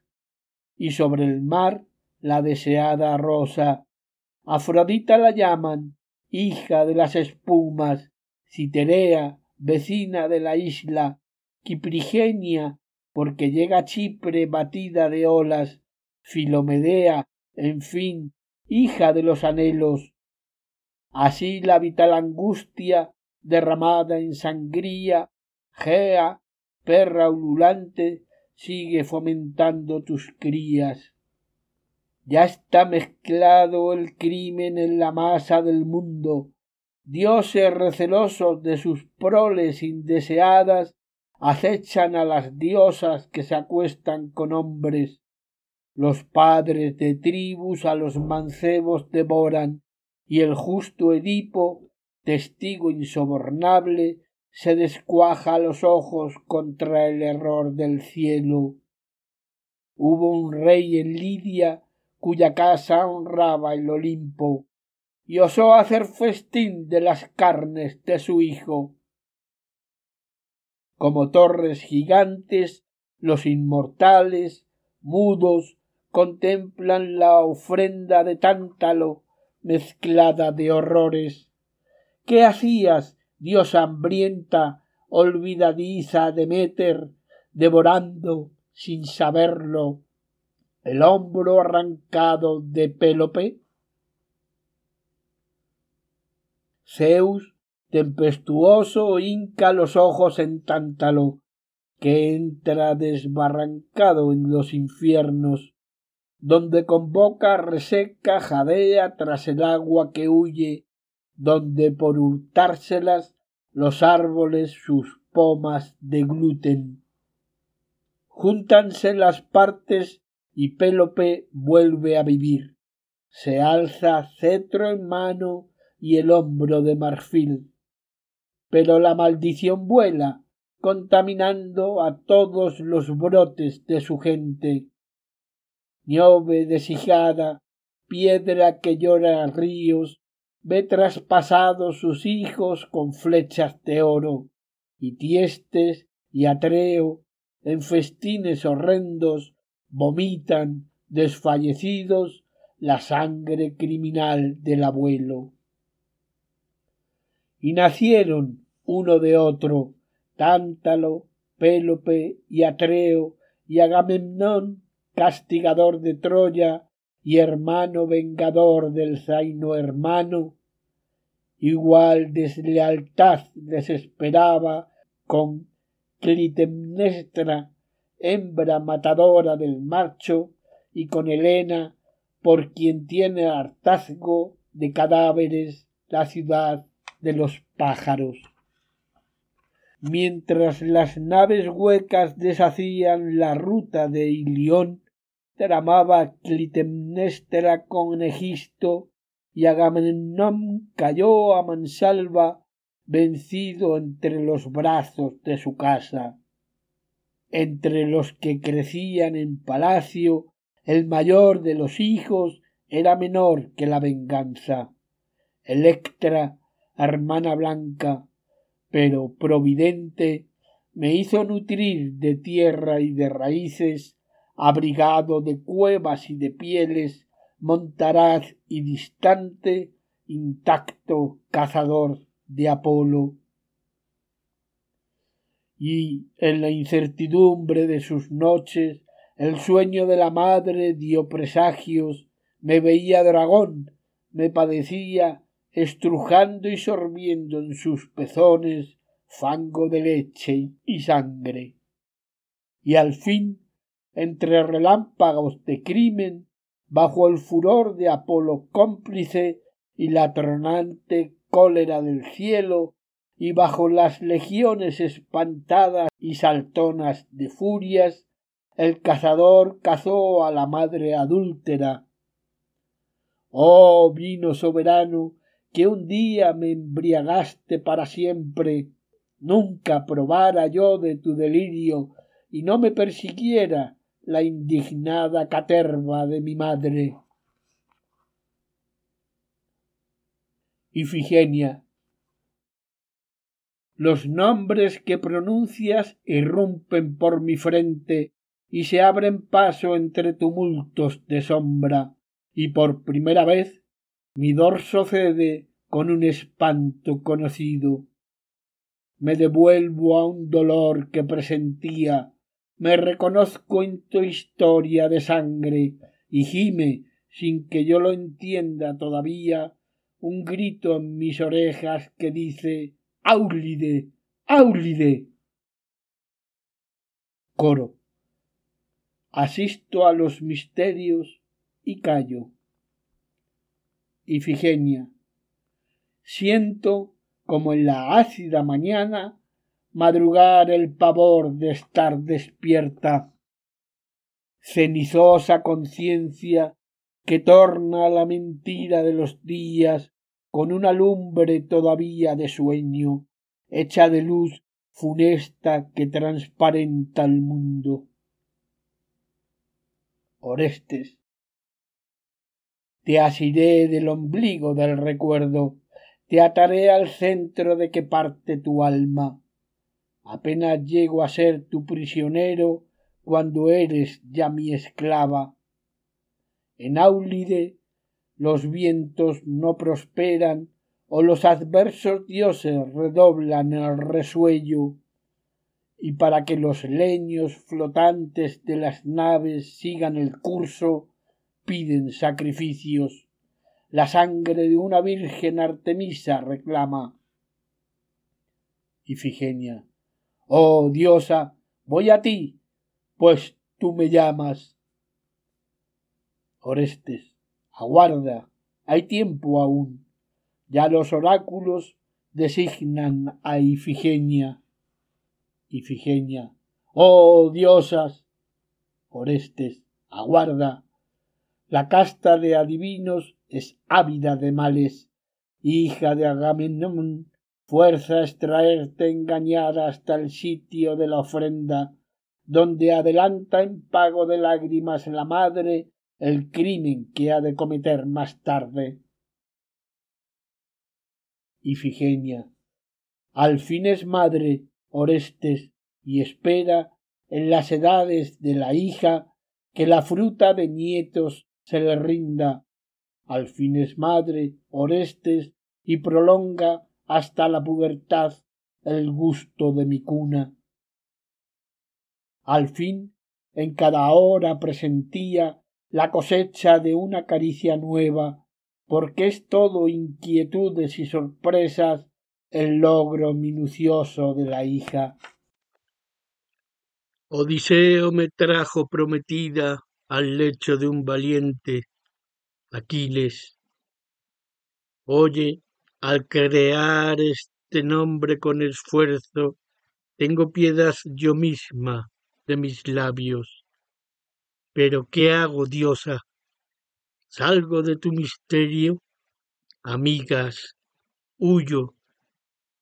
y sobre el mar la deseada rosa. Afrodita la llaman, hija de las espumas, Citerea, vecina de la isla, Kiprigenia, porque llega Chipre batida de olas, Filomedea, en fin, hija de los anhelos. Así la vital angustia derramada en sangría, Gea, perra ululante, sigue fomentando tus crías. Ya está mezclado el crimen en la masa del mundo. Dioses recelosos de sus proles indeseadas acechan a las diosas que se acuestan con hombres. Los padres de tribus a los mancebos devoran, y el justo Edipo testigo insobornable, se descuaja los ojos contra el error del cielo. Hubo un rey en Lidia cuya casa honraba el Olimpo, y osó hacer festín de las carnes de su hijo. Como torres gigantes, los inmortales, mudos, contemplan la ofrenda de tántalo mezclada de horrores. ¿Qué hacías, diosa hambrienta, olvidadiza Demeter, devorando, sin saberlo, el hombro arrancado de Pélope? Zeus, tempestuoso, hinca los ojos en Tántalo, que entra desbarrancado en los infiernos, donde con boca reseca jadea tras el agua que huye, donde por hurtárselas los árboles sus pomas degluten. Júntanse las partes y Pélope vuelve a vivir. Se alza cetro en mano y el hombro de marfil. Pero la maldición vuela, contaminando a todos los brotes de su gente. Niove deshijada, piedra que llora ríos, ve traspasados sus hijos con flechas de oro, y Tiestes y Atreo, en festines horrendos, vomitan desfallecidos la sangre criminal del abuelo y nacieron uno de otro Tántalo, Pélope y Atreo y Agamemnón, castigador de Troya y hermano vengador del zaino hermano, igual deslealtad les esperaba con Clitemnestra, hembra matadora del macho, y con Helena, por quien tiene hartazgo de cadáveres la ciudad de los pájaros. Mientras las naves huecas deshacían la ruta de Ilión, tramaba Clitemnestra con Egisto y Agamemnón cayó a mansalva vencido entre los brazos de su casa. Entre los que crecían en palacio, el mayor de los hijos era menor que la venganza. Electra hermana blanca, pero providente, me hizo nutrir de tierra y de raíces, abrigado de cuevas y de pieles, montaraz y distante, intacto cazador de Apolo. Y en la incertidumbre de sus noches, el sueño de la madre dio presagios, me veía dragón, me padecía estrujando y sorbiendo en sus pezones fango de leche y sangre. Y al fin, entre relámpagos de crimen, bajo el furor de Apolo cómplice y la tronante cólera del cielo, y bajo las legiones espantadas y saltonas de furias, el cazador cazó a la madre adúltera. Oh vino soberano que un día me embriagaste para siempre, nunca probara yo de tu delirio y no me persiguiera la indignada caterva de mi madre. Ifigenia. Los nombres que pronuncias irrumpen por mi frente y se abren paso entre tumultos de sombra, y por primera vez mi dorso cede con un espanto conocido. Me devuelvo a un dolor que presentía, me reconozco en tu historia de sangre y gime, sin que yo lo entienda todavía, un grito en mis orejas que dice Aulide, Aulide. Coro. Asisto a los misterios y callo. Siento, como en la ácida mañana, madrugar el pavor de estar despierta. Cenizosa conciencia que torna la mentira de los días con una lumbre todavía de sueño, hecha de luz funesta que transparenta el mundo. Orestes, te asiré del ombligo del recuerdo, te ataré al centro de que parte tu alma. Apenas llego a ser tu prisionero cuando eres ya mi esclava. En Áulide los vientos no prosperan o los adversos dioses redoblan el resuello y para que los leños flotantes de las naves sigan el curso piden sacrificios. La sangre de una virgen artemisa reclama. Ifigenia. Oh diosa voy a ti pues tú me llamas. Orestes aguarda hay tiempo aún. Ya los oráculos designan a ifigenia. Ifigenia. Oh diosas orestes aguarda la casta de adivinos es ávida de males hija de agamenón fuerza extraerte engañada hasta el sitio de la ofrenda donde adelanta en pago de lágrimas la madre el crimen que ha de cometer más tarde. Ifigenia. Al fin es madre, Orestes, y espera en las edades de la hija que la fruta de nietos se le rinda. Al fin es madre, Orestes, y prolonga hasta la pubertad el gusto de mi cuna. Al fin, en cada hora presentía la cosecha de una caricia nueva, porque es todo inquietudes y sorpresas el logro minucioso de la hija. Odiseo me trajo prometida al lecho de un valiente, Aquiles. Oye, al crear este nombre con esfuerzo, tengo piedad yo misma de mis labios pero ¿qué hago, diosa? ¿Salgo de tu misterio? Amigas, huyo.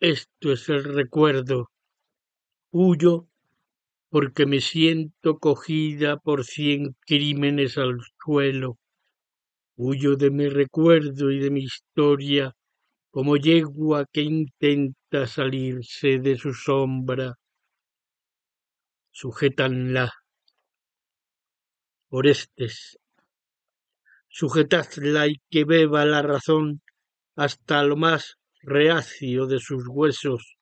Esto es el recuerdo. Huyo porque me siento cogida por cien crímenes al suelo. Huyo de mi recuerdo y de mi historia como yegua que intenta salirse de su sombra. Sujétanla Orestes. Sujetadla y que beba la razón hasta lo más reacio de sus huesos.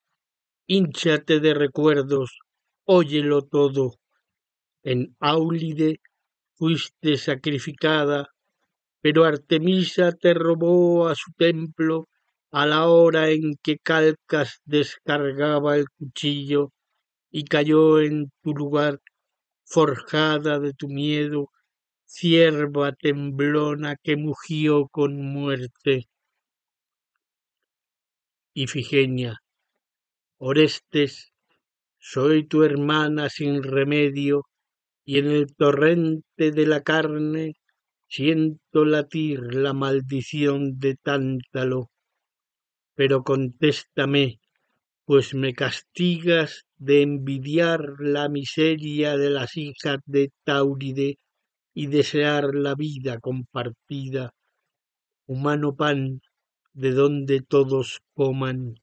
Hínchate de recuerdos, óyelo todo. En Áulide fuiste sacrificada, pero Artemisa te robó a su templo a la hora en que Calcas descargaba el cuchillo y cayó en tu lugar forjada de tu miedo, cierva temblona que mugió con muerte. Ifigenia, Orestes, soy tu hermana sin remedio, y en el torrente de la carne siento latir la maldición de Tántalo. Pero contéstame, pues me castigas de envidiar la miseria de las hijas de Tauride y desear la vida compartida, humano pan de donde todos coman.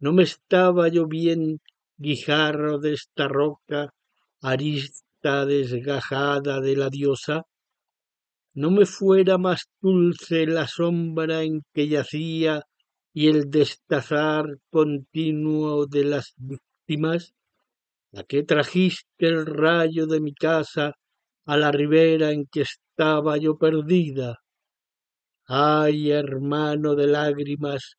No me estaba yo bien guijarro de esta roca, arista desgajada de la diosa, no me fuera más dulce la sombra en que yacía y el destazar continuo de las víctimas, ¿a qué trajiste el rayo de mi casa a la ribera en que estaba yo perdida? Ay, hermano de lágrimas,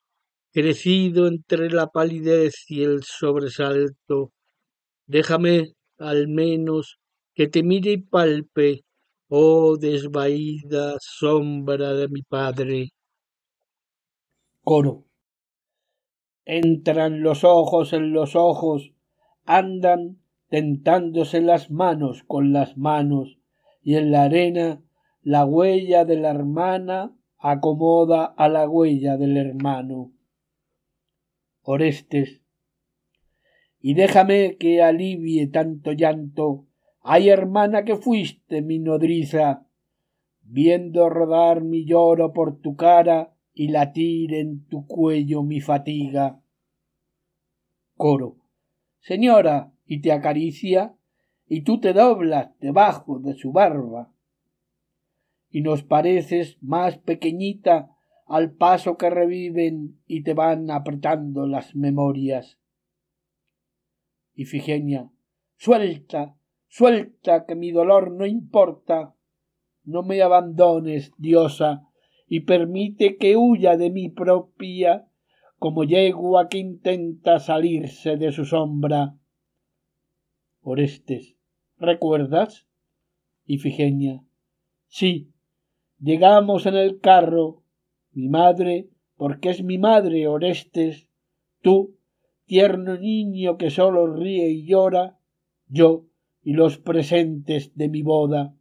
crecido entre la palidez y el sobresalto, déjame al menos que te mire y palpe, oh desvaída sombra de mi padre. Coro. Entran los ojos en los ojos, andan tentándose las manos con las manos, y en la arena la huella de la hermana acomoda a la huella del hermano. Orestes. Y déjame que alivie tanto llanto. Ay, hermana que fuiste mi nodriza, viendo rodar mi lloro por tu cara y latir en tu cuello mi fatiga. Coro. Señora, y te acaricia, y tú te doblas debajo de su barba. Y nos pareces más pequeñita al paso que reviven y te van apretando las memorias. Ifigenia, suelta, suelta, que mi dolor no importa. No me abandones, diosa, y permite que huya de mi propia como yegua que intenta salirse de su sombra. Orestes, ¿recuerdas? Ifigenia, sí, llegamos en el carro mi madre, porque es mi madre, Orestes, tú, tierno niño que solo ríe y llora, yo y los presentes de mi boda.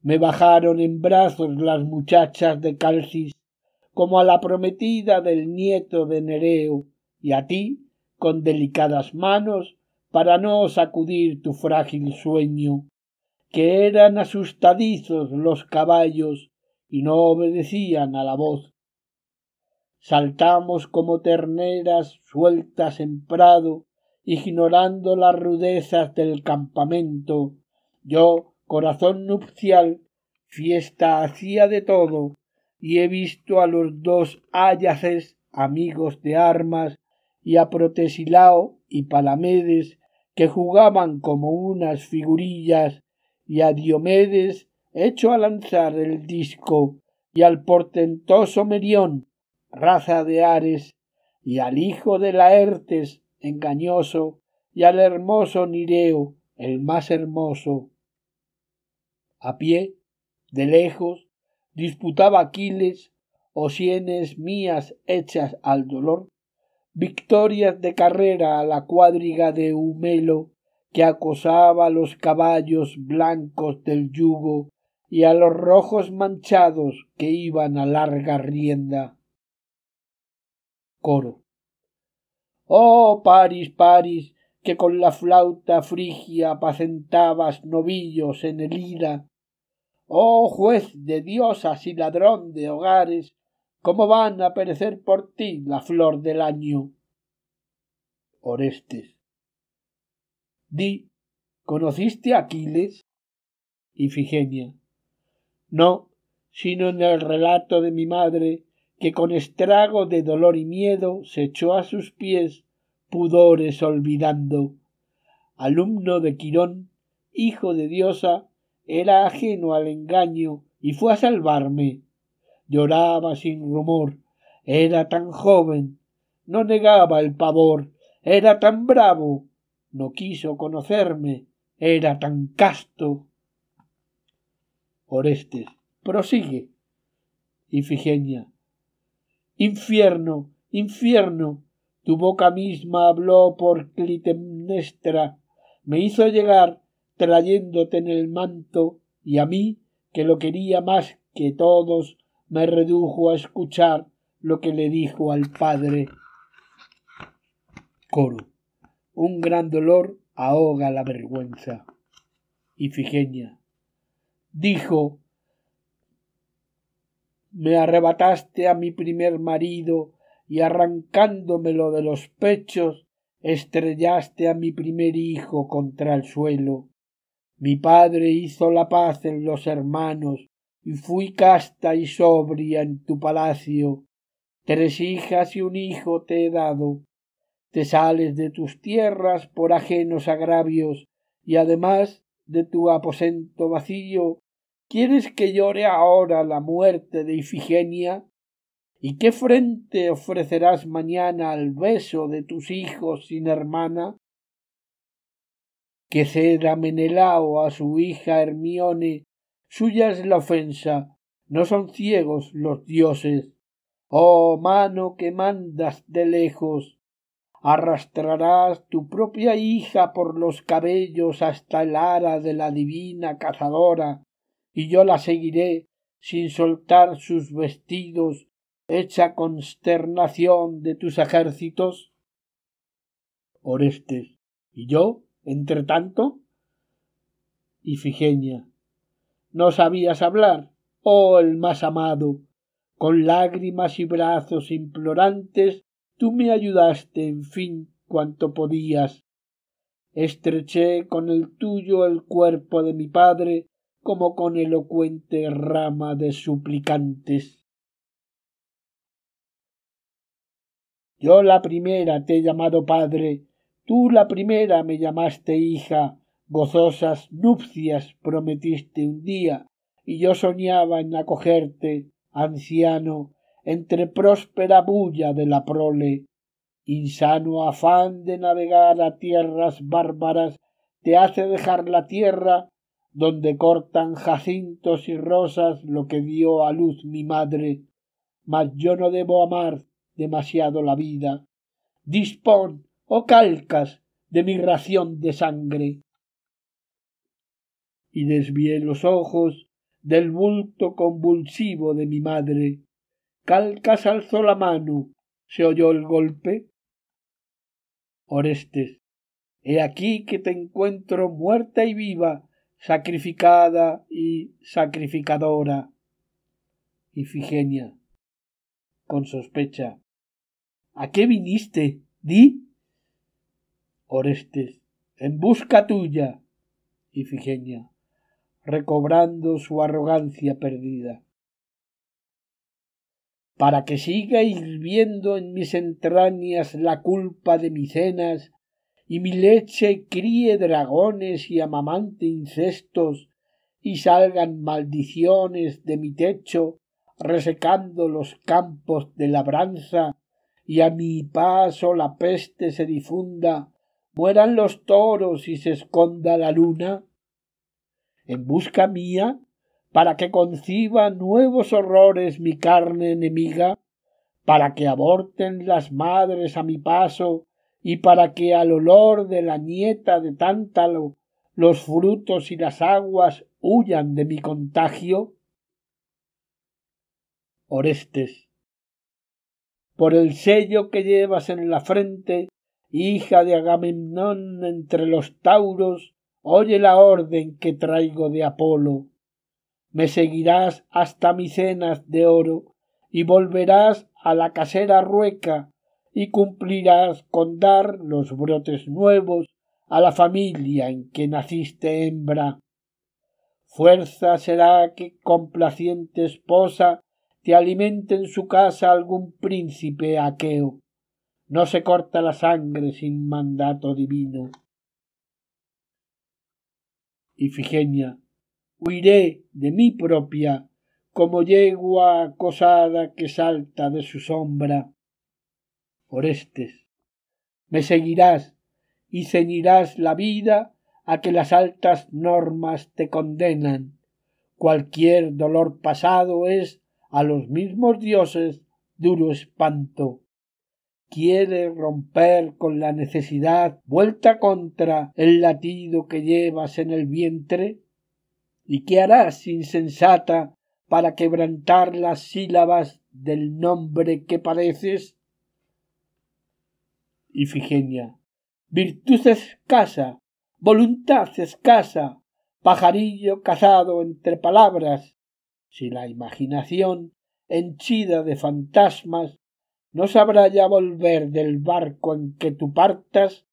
Me bajaron en brazos las muchachas de Calcis, como a la prometida del nieto de Nereo, y a ti, con delicadas manos, para no sacudir tu frágil sueño, que eran asustadizos los caballos y no obedecían a la voz. Saltamos como terneras sueltas en prado, ignorando las rudezas del campamento. Yo, corazón nupcial, fiesta hacía de todo, y he visto a los dos ayaces, amigos de armas, y a Protesilao y Palamedes, que jugaban como unas figurillas, y a Diomedes hecho a lanzar el disco, y al portentoso Merión, raza de Ares, y al hijo de Laertes, engañoso, y al hermoso Nireo, el más hermoso. A pie, de lejos, disputaba Aquiles, o sienes mías hechas al dolor, victorias de carrera a la cuadriga de Humelo, que acosaba los caballos blancos del yugo y a los rojos manchados que iban a larga rienda. Coro. Oh Paris, Paris, que con la flauta frigia apacentabas novillos en el ida. Oh juez de diosas y ladrón de hogares, cómo van a perecer por ti la flor del año. Orestes. Di, ¿conociste a Aquiles? Ifigenia no, sino en el relato de mi madre, que con estrago de dolor y miedo se echó a sus pies, pudores olvidando. Alumno de Quirón, hijo de diosa, era ajeno al engaño y fue a salvarme. Lloraba sin rumor, era tan joven, no negaba el pavor, era tan bravo, no quiso conocerme, era tan casto. Orestes. Prosigue. Ifigenia. Infierno, infierno. Tu boca misma habló por Clitemnestra. Me hizo llegar trayéndote en el manto y a mí, que lo quería más que todos, me redujo a escuchar lo que le dijo al padre. Coro. Un gran dolor ahoga la vergüenza. Ifigenia dijo me arrebataste a mi primer marido y arrancándomelo de los pechos estrellaste a mi primer hijo contra el suelo. Mi padre hizo la paz en los hermanos y fui casta y sobria en tu palacio. Tres hijas y un hijo te he dado. Te sales de tus tierras por ajenos agravios y además de tu aposento vacío ¿Quieres que llore ahora la muerte de Ifigenia? ¿Y qué frente ofrecerás mañana al beso de tus hijos sin hermana? Que ceda Menelao a su hija Hermione, suya es la ofensa, no son ciegos los dioses. Oh mano que mandas de lejos, arrastrarás tu propia hija por los cabellos hasta el ara de la divina cazadora, y yo la seguiré sin soltar sus vestidos hecha consternación de tus ejércitos? Orestes. ¿Y yo, entre tanto? Ifigenia. ¿No sabías hablar? Oh, el más amado. Con lágrimas y brazos implorantes, tú me ayudaste, en fin, cuanto podías. Estreché con el tuyo el cuerpo de mi padre, como con elocuente rama de suplicantes. Yo la primera te he llamado padre, tú la primera me llamaste hija, gozosas nupcias prometiste un día, y yo soñaba en acogerte, anciano, entre próspera bulla de la prole. Insano afán de navegar a tierras bárbaras te hace dejar la tierra donde cortan jacintos y rosas lo que dio a luz mi madre, mas yo no debo amar demasiado la vida. Dispón, oh calcas, de mi ración de sangre. Y desvié los ojos del bulto convulsivo de mi madre. Calcas alzó la mano. ¿Se oyó el golpe? Orestes, he aquí que te encuentro muerta y viva sacrificada y sacrificadora. Ifigenia, con sospecha. ¿A qué viniste? Di. Orestes, en busca tuya. Ifigenia, recobrando su arrogancia perdida. Para que siga hirviendo en mis entrañas la culpa de mis cenas y mi leche críe dragones y amamante incestos, y salgan maldiciones de mi techo, resecando los campos de labranza, y a mi paso la peste se difunda, mueran los toros y se esconda la luna? En busca mía, para que conciba nuevos horrores mi carne enemiga, para que aborten las madres a mi paso y para que al olor de la nieta de tántalo los frutos y las aguas huyan de mi contagio? Orestes, por el sello que llevas en la frente, hija de Agamemnón entre los tauros, oye la orden que traigo de Apolo. Me seguirás hasta cenas de oro y volverás a la casera rueca y cumplirás con dar los brotes nuevos a la familia en que naciste hembra. Fuerza será que complaciente esposa te alimente en su casa algún príncipe aqueo. No se corta la sangre sin mandato divino. Ifigenia, huiré de mí propia como yegua acosada que salta de su sombra Orestes, me seguirás y ceñirás la vida a que las altas normas te condenan. Cualquier dolor pasado es a los mismos dioses duro espanto. Quiere romper con la necesidad vuelta contra el latido que llevas en el vientre? ¿Y qué harás, insensata, para quebrantar las sílabas del nombre que padeces? Ifigenia. Virtud escasa, voluntad escasa, pajarillo cazado entre palabras. Si la imaginación, henchida de fantasmas, no sabrá ya volver del barco en que tú partas,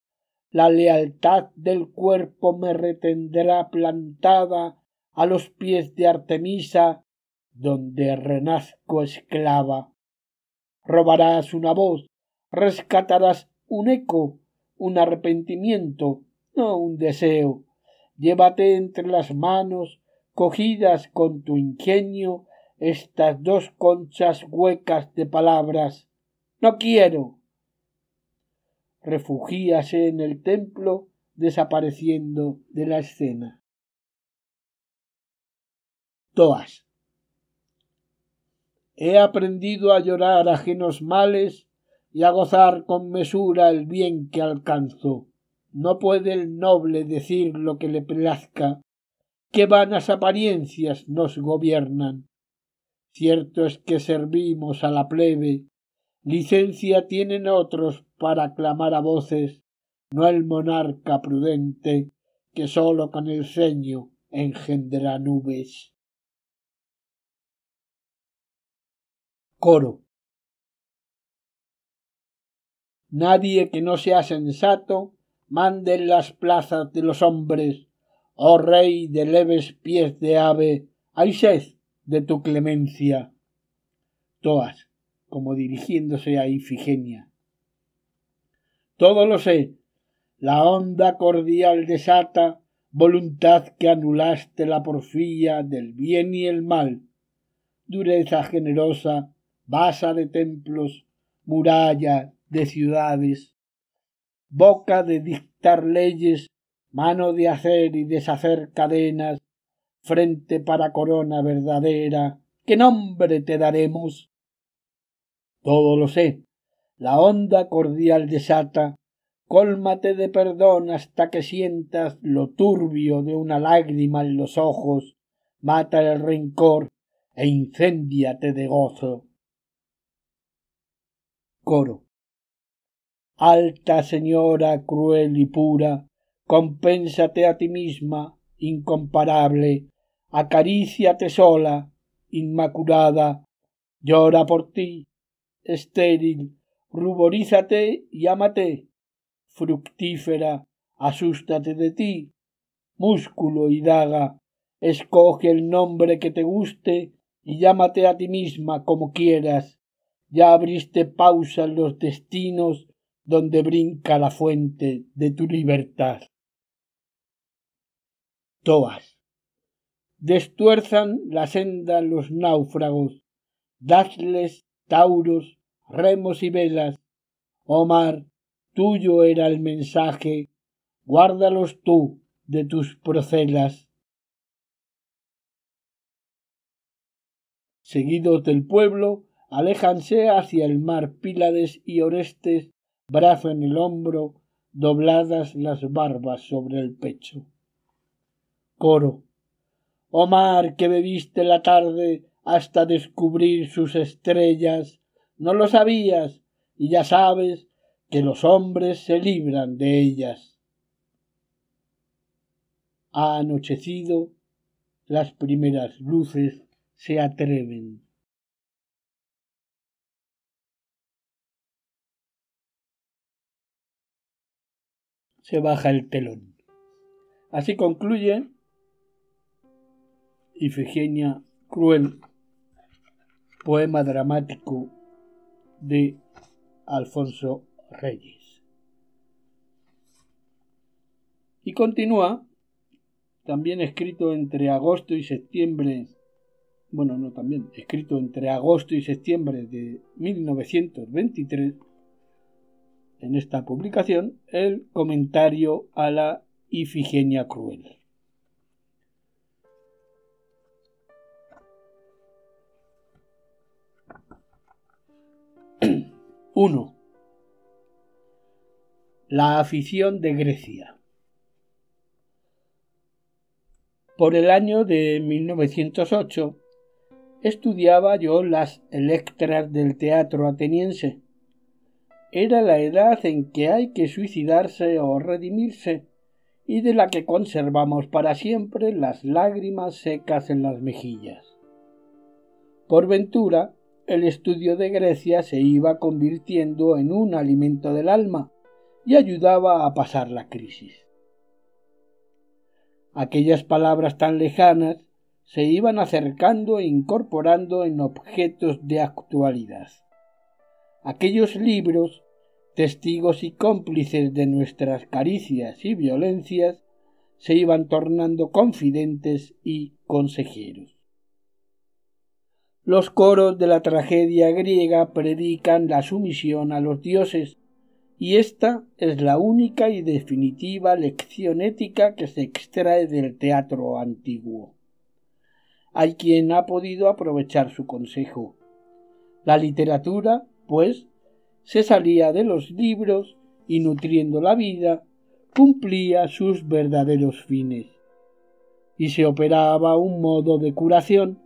la lealtad del cuerpo me retendrá plantada a los pies de Artemisa, donde renazco esclava. Robarás una voz, rescatarás un eco, un arrepentimiento, no un deseo. Llévate entre las manos, cogidas con tu ingenio, estas dos conchas huecas de palabras. No quiero. Refugíase en el templo, desapareciendo de la escena. He aprendido a llorar ajenos males y a gozar con mesura el bien que alcanzo. No puede el noble decir lo que le plazca, que vanas apariencias nos gobiernan. Cierto es que servimos a la plebe, licencia tienen otros para clamar a voces, no el monarca prudente, que sólo con el ceño engendra nubes. Coro. Nadie que no sea sensato mande en las plazas de los hombres, oh rey de leves pies de ave, hay sed de tu clemencia. Toas, como dirigiéndose a Ifigenia. Todo lo sé, la onda cordial desata voluntad que anulaste la porfía del bien y el mal, dureza generosa, basa de templos, muralla de ciudades, boca de dictar leyes, mano de hacer y deshacer cadenas, frente para corona verdadera, ¿qué nombre te daremos? Todo lo sé, la onda cordial desata, cólmate de perdón hasta que sientas lo turbio de una lágrima en los ojos, mata el rencor e incéndiate de gozo. Coro. Alta señora cruel y pura, compénsate a ti misma, incomparable, acaríciate sola, inmaculada, llora por ti, estéril, ruborízate y ámate, fructífera, asústate de ti, músculo y daga, escoge el nombre que te guste y llámate a ti misma como quieras. Ya abriste pausa en los destinos donde brinca la fuente de tu libertad. Toas. Destuerzan la senda los náufragos, dadles tauros, remos y velas. Omar, tuyo era el mensaje, guárdalos tú de tus procelas. Seguidos del pueblo, aléjanse hacia el mar Pílades y Orestes, brazo en el hombro, dobladas las barbas sobre el pecho. Coro. Oh mar que bebiste la tarde hasta descubrir sus estrellas, no lo sabías y ya sabes que los hombres se libran de ellas. Ha anochecido, las primeras luces se atreven. Se baja el telón. Así concluye Ifigenia Cruel, poema dramático de Alfonso Reyes. Y continúa, también escrito entre agosto y septiembre, bueno, no también, escrito entre agosto y septiembre de 1923, en esta publicación, el comentario a la Ifigenia Cruel. 1. La afición de Grecia. Por el año de 1908 estudiaba yo las electras del teatro ateniense. Era la edad en que hay que suicidarse o redimirse y de la que conservamos para siempre las lágrimas secas en las mejillas. Por ventura, el estudio de Grecia se iba convirtiendo en un alimento del alma y ayudaba a pasar la crisis. Aquellas palabras tan lejanas se iban acercando e incorporando en objetos de actualidad. Aquellos libros, testigos y cómplices de nuestras caricias y violencias, se iban tornando confidentes y consejeros. Los coros de la tragedia griega predican la sumisión a los dioses, y esta es la única y definitiva lección ética que se extrae del teatro antiguo. Hay quien ha podido aprovechar su consejo. La literatura, pues, se salía de los libros y nutriendo la vida, cumplía sus verdaderos fines. Y se operaba un modo de curación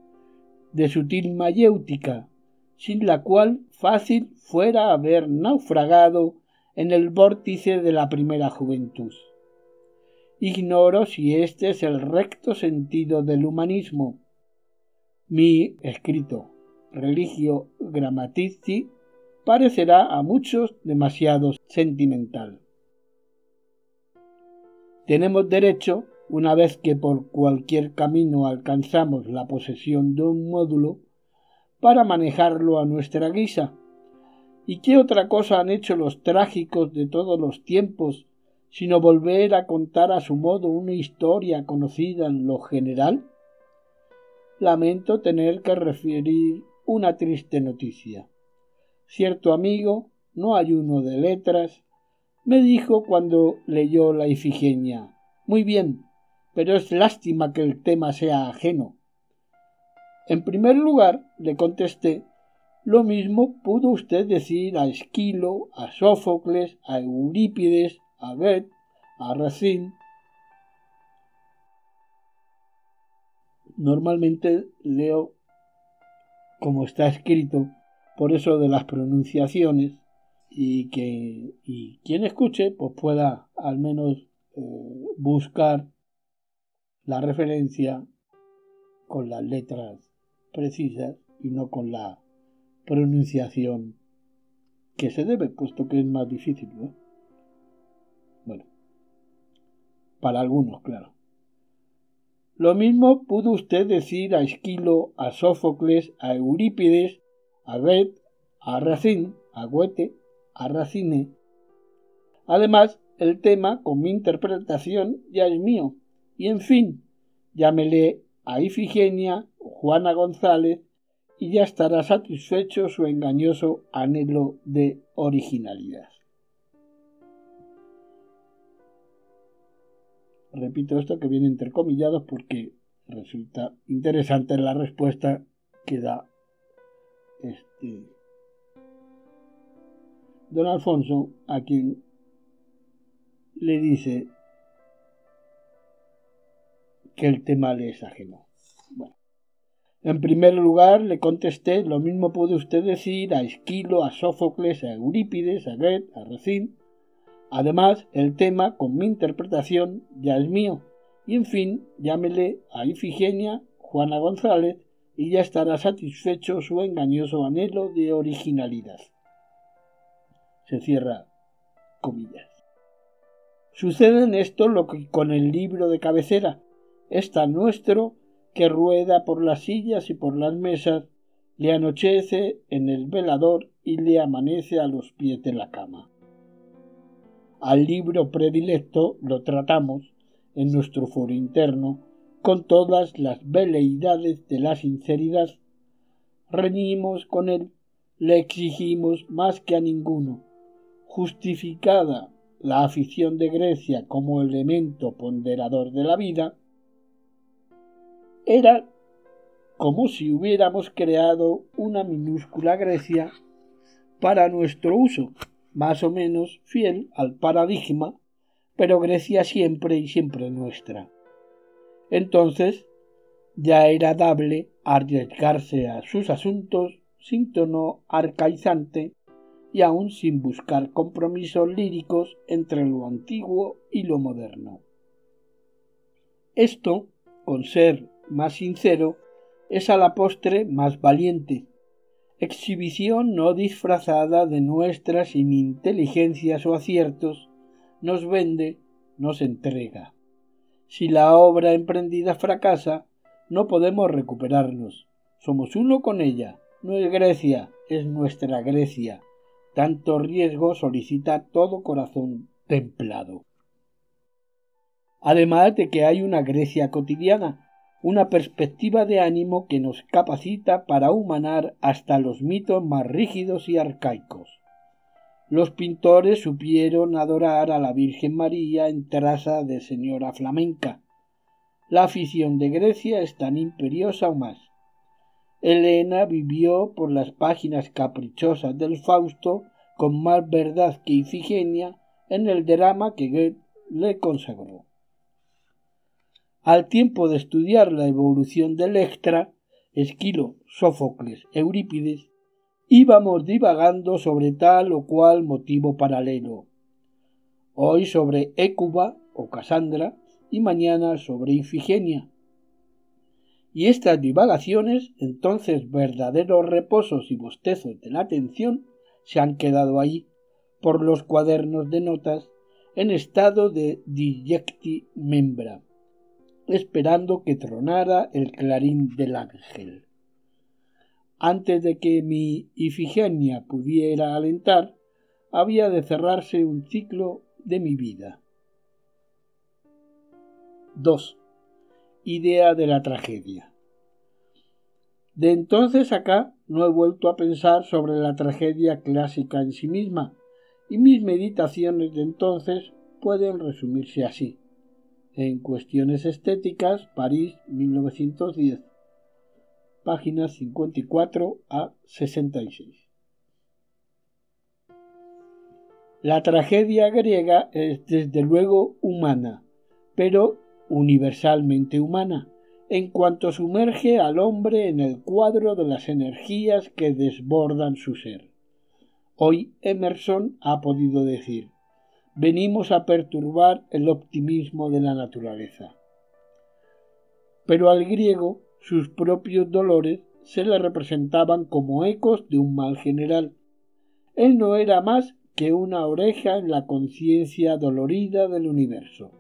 de sutil mayéutica, sin la cual fácil fuera haber naufragado en el vórtice de la primera juventud. Ignoro si este es el recto sentido del humanismo. Mi escrito Religio Grammatici parecerá a muchos demasiado sentimental. Tenemos derecho, una vez que por cualquier camino alcanzamos la posesión de un módulo, para manejarlo a nuestra guisa. ¿Y qué otra cosa han hecho los trágicos de todos los tiempos sino volver a contar a su modo una historia conocida en lo general? Lamento tener que referir una triste noticia. Cierto amigo, no hay uno de letras, me dijo cuando leyó la Ifigenia. Muy bien, pero es lástima que el tema sea ajeno. En primer lugar, le contesté, lo mismo pudo usted decir a Esquilo, a Sófocles, a Eurípides, a Goethe, a Racine. Normalmente leo como está escrito, por eso de las pronunciaciones, y que y quien escuche pues pueda al menos eh, buscar la referencia con las letras precisas y no con la pronunciación que se debe, puesto que es más difícil. Bueno, para algunos, claro. Lo mismo pudo usted decir a Esquilo, a Sófocles, a Eurípides, a Goethe, a Racine, a Goethe, a Racine. Además, el tema, con mi interpretación, ya es mío. Y en fin, llámele a Ifigenia, Juana González, y ya estará satisfecho su engañoso anhelo de originalidad. Repito esto que viene intercomillado porque resulta interesante la respuesta que da este don Alfonso a quien le dice que el tema le es ajeno. Bueno, en primer lugar le contesté, lo mismo puede usted decir a Esquilo, a Sófocles, a Eurípides, a Goethe, a Racine. Además, el tema, con mi interpretación, ya es mío. Y en fin, llámele a Ifigenia, Juana González, y ya estará satisfecho su engañoso anhelo de originalidad. Se cierra comillas. Sucede en esto lo que con el libro de cabecera, es tan nuestro que rueda por las sillas y por las mesas, le anochece en el velador y le amanece a los pies de la cama. Al libro predilecto lo tratamos en nuestro foro interno con todas las veleidades de la sinceridad. Reñimos con él, le exigimos más que a ninguno. Justificada la afición de Grecia como elemento ponderador de la vida, era como si hubiéramos creado una minúscula Grecia para nuestro uso, más o menos fiel al paradigma, pero Grecia siempre y siempre nuestra. Entonces ya era dable arriesgarse a sus asuntos sin tono arcaizante y aun sin buscar compromisos líricos entre lo antiguo y lo moderno. Esto, con ser más sincero, es a la postre más valiente, exhibición no disfrazada de nuestras ininteligencias o aciertos, nos vende, nos entrega. Si la obra emprendida fracasa, no podemos recuperarnos. Somos uno con ella. No es Grecia, es nuestra Grecia. Tanto riesgo solicita todo corazón templado. Además de que hay una Grecia cotidiana, una perspectiva de ánimo que nos capacita para humanar hasta los mitos más rígidos y arcaicos. Los pintores supieron adorar a la Virgen María en traza de señora flamenca. La afición de Grecia es tan imperiosa o más. Elena vivió por las páginas caprichosas del Fausto con más verdad que Ifigenia en el drama que Goethe le consagró. Al tiempo de estudiar la evolución del extra, Esquilo, Sófocles, Eurípides, íbamos divagando sobre tal o cual motivo paralelo. Hoy sobre Écuba o Casandra y mañana sobre Ifigenia. Y estas divagaciones, entonces verdaderos reposos y bostezos de la atención, se han quedado ahí, por los cuadernos de notas, en estado de dijecti membra, esperando que tronara el clarín del ángel. Antes de que mi Ifigenia pudiera alentar, había de cerrarse un ciclo de mi vida. 2. Idea de la tragedia. De entonces acá no he vuelto a pensar sobre la tragedia clásica en sí misma, y mis meditaciones de entonces pueden resumirse así. En Cuestiones Estéticas, París, 1910, páginas 54 a 66. La tragedia griega es desde luego humana, pero universalmente humana, en cuanto sumerge al hombre en el cuadro de las energías que desbordan su ser. Hoy Emerson ha podido decir, venimos a perturbar el optimismo de la naturaleza. Pero al griego sus propios dolores se le representaban como ecos de un mal general. Él no era más que una oreja en la conciencia dolorida del universo.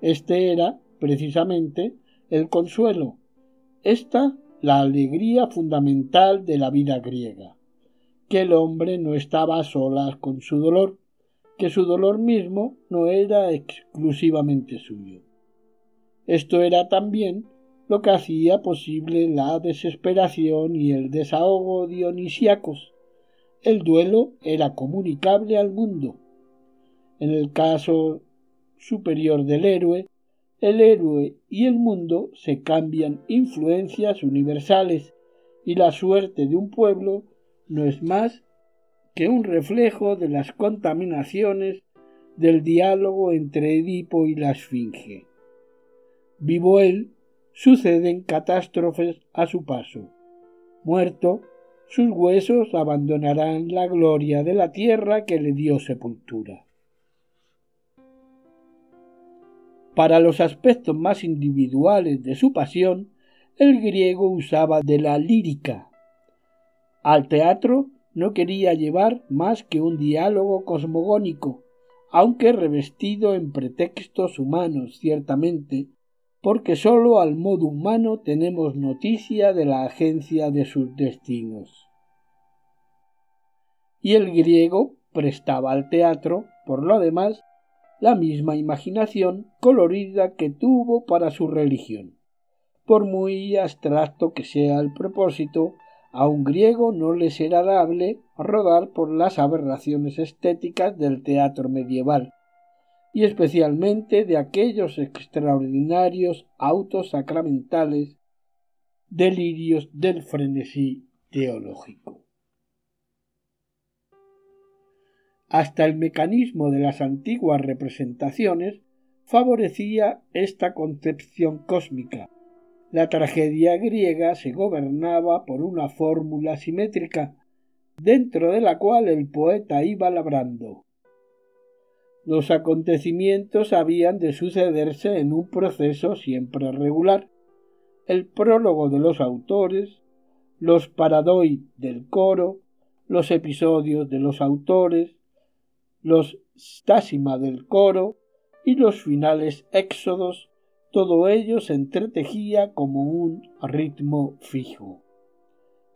Este era, precisamente, el consuelo, esta la alegría fundamental de la vida griega, que el hombre no estaba a solas con su dolor, que su dolor mismo no era exclusivamente suyo. Esto era también lo que hacía posible la desesperación y el desahogo dionisíacos. El duelo era comunicable al mundo. En el caso superior del héroe, el héroe y el mundo se cambian influencias universales y la suerte de un pueblo no es más que un reflejo de las contaminaciones del diálogo entre Edipo y la Esfinge. Vivo él, suceden catástrofes a su paso. Muerto, sus huesos abandonarán la gloria de la tierra que le dio sepultura. Para los aspectos más individuales de su pasión, el griego usaba de la lírica. Al teatro no quería llevar más que un diálogo cosmogónico, aunque revestido en pretextos humanos, ciertamente, porque sólo al modo humano tenemos noticia de la agencia de sus destinos. Y el griego prestaba al teatro, por lo demás, la misma imaginación colorida que tuvo para su religión. Por muy abstracto que sea el propósito, a un griego no le será dable rodar por las aberraciones estéticas del teatro medieval, y especialmente de aquellos extraordinarios autos sacramentales, delirios del frenesí teológico. Hasta el mecanismo de las antiguas representaciones favorecía esta concepción cósmica. La tragedia griega se gobernaba por una fórmula simétrica, dentro de la cual el poeta iba labrando. Los acontecimientos habían de sucederse en un proceso siempre regular. El prólogo de los autores, los paradoi del coro, los episodios de los autores, los stásima del coro y los finales éxodos, todo ello se entretejía como un ritmo fijo.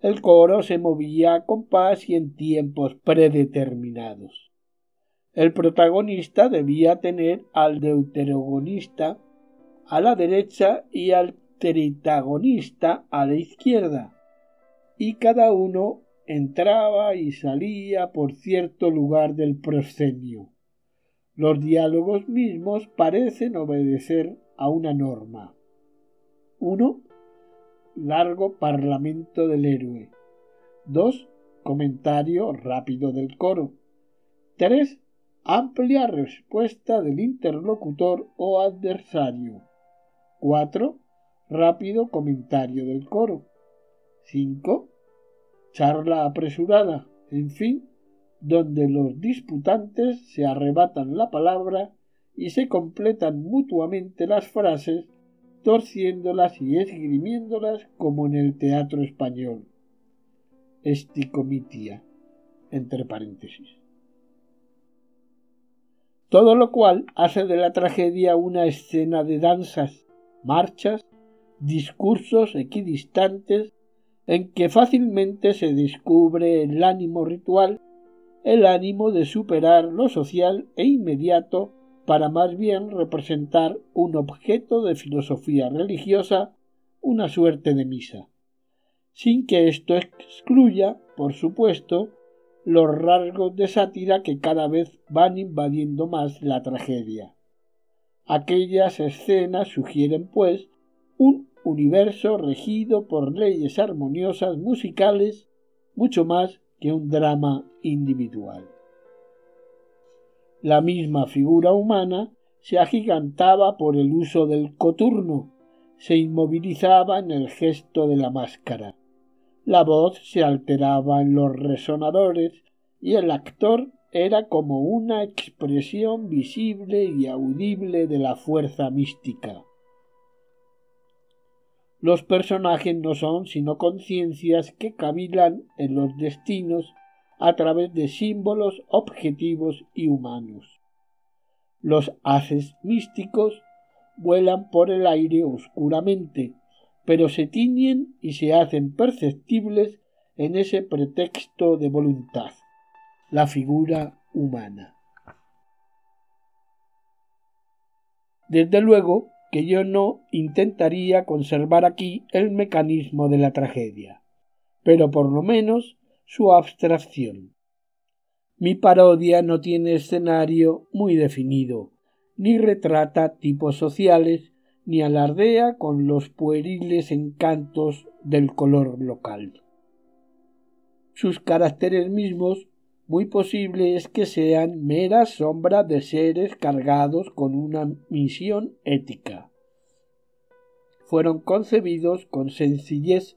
El coro se movía a compás y en tiempos predeterminados. El protagonista debía tener al deuterogonista a la derecha y al tritagonista a la izquierda, y cada uno entraba y salía por cierto lugar del proscenio. Los diálogos mismos parecen obedecer a una norma. 1. Largo parlamento del héroe. 2. Comentario rápido del coro. 3. Amplia respuesta del interlocutor o adversario. 4. rápido comentario del coro. 5. Charla apresurada, en fin, donde los disputantes se arrebatan la palabra y se completan mutuamente las frases, torciéndolas y esgrimiéndolas como en el teatro español. Esticomitia, entre paréntesis. Todo lo cual hace de la tragedia una escena de danzas, marchas, discursos equidistantes en que fácilmente se descubre el ánimo ritual, el ánimo de superar lo social e inmediato para más bien representar un objeto de filosofía religiosa, una suerte de misa, sin que esto excluya, por supuesto, los rasgos de sátira que cada vez van invadiendo más la tragedia. Aquellas escenas sugieren, pues, un universo regido por leyes armoniosas musicales mucho más que un drama individual. La misma figura humana se agigantaba por el uso del coturno, se inmovilizaba en el gesto de la máscara. La voz se alteraba en los resonadores y el actor era como una expresión visible y audible de la fuerza mística. Los personajes no son sino conciencias que cavilan en los destinos a través de símbolos objetivos y humanos. Los haces místicos vuelan por el aire oscuramente, pero se tiñen y se hacen perceptibles en ese pretexto de voluntad, la figura humana. Desde luego, que yo no intentaría conservar aquí el mecanismo de la tragedia, pero por lo menos su abstracción. Mi parodia no tiene escenario muy definido, ni retrata tipos sociales, ni alardea con los pueriles encantos del color local. Sus caracteres mismos muy posible es que sean meras sombras de seres cargados con una misión ética. Fueron concebidos con sencillez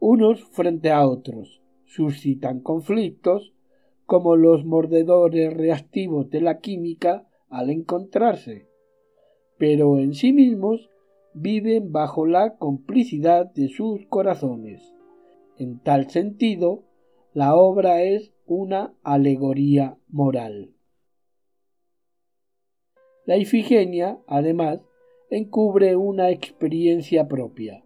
unos frente a otros, suscitan conflictos como los mordedores reactivos de la química al encontrarse, pero en sí mismos viven bajo la complicidad de sus corazones. En tal sentido, la obra es una alegoría moral. La Ifigenia, además, encubre una experiencia propia,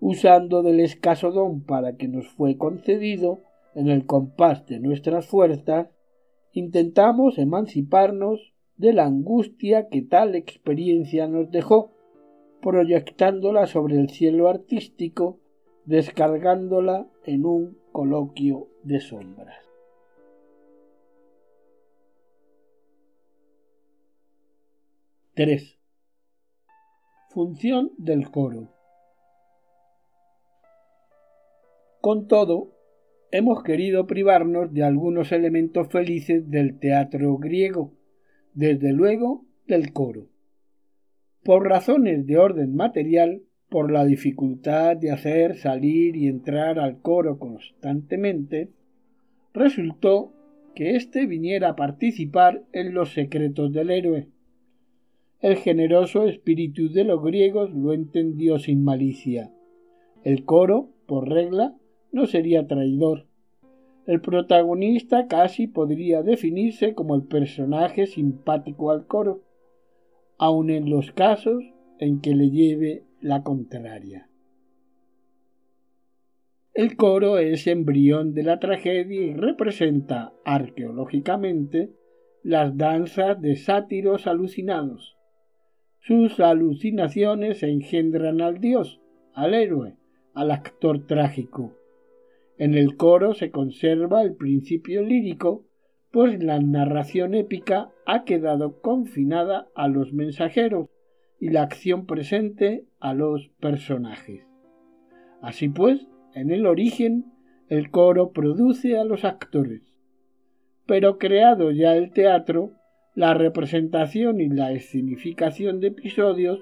usando del escaso don para que nos fue concedido en el compás de nuestras fuerzas, intentamos emanciparnos de la angustia que tal experiencia nos dejó, proyectándola sobre el cielo artístico, descargándola en un coloquio de sombras. 3. Función del coro. Con todo, hemos querido privarnos de algunos elementos felices del teatro griego, desde luego del coro. Por razones de orden material, por la dificultad de hacer salir y entrar al coro constantemente, resultó que éste viniera a participar en los secretos del héroe, el generoso espíritu de los griegos lo entendió sin malicia. El coro, por regla, no sería traidor. El protagonista casi podría definirse como el personaje simpático al coro, aun en los casos en que le lleve la contraria. El coro es embrión de la tragedia y representa arqueológicamente las danzas de sátiros alucinados, sus alucinaciones engendran al dios, al héroe, al actor trágico. En el coro se conserva el principio lírico, pues la narración épica ha quedado confinada a los mensajeros y la acción presente a los personajes. Así pues, en el origen, el coro produce a los actores. Pero creado ya el teatro, la representación y la escenificación de episodios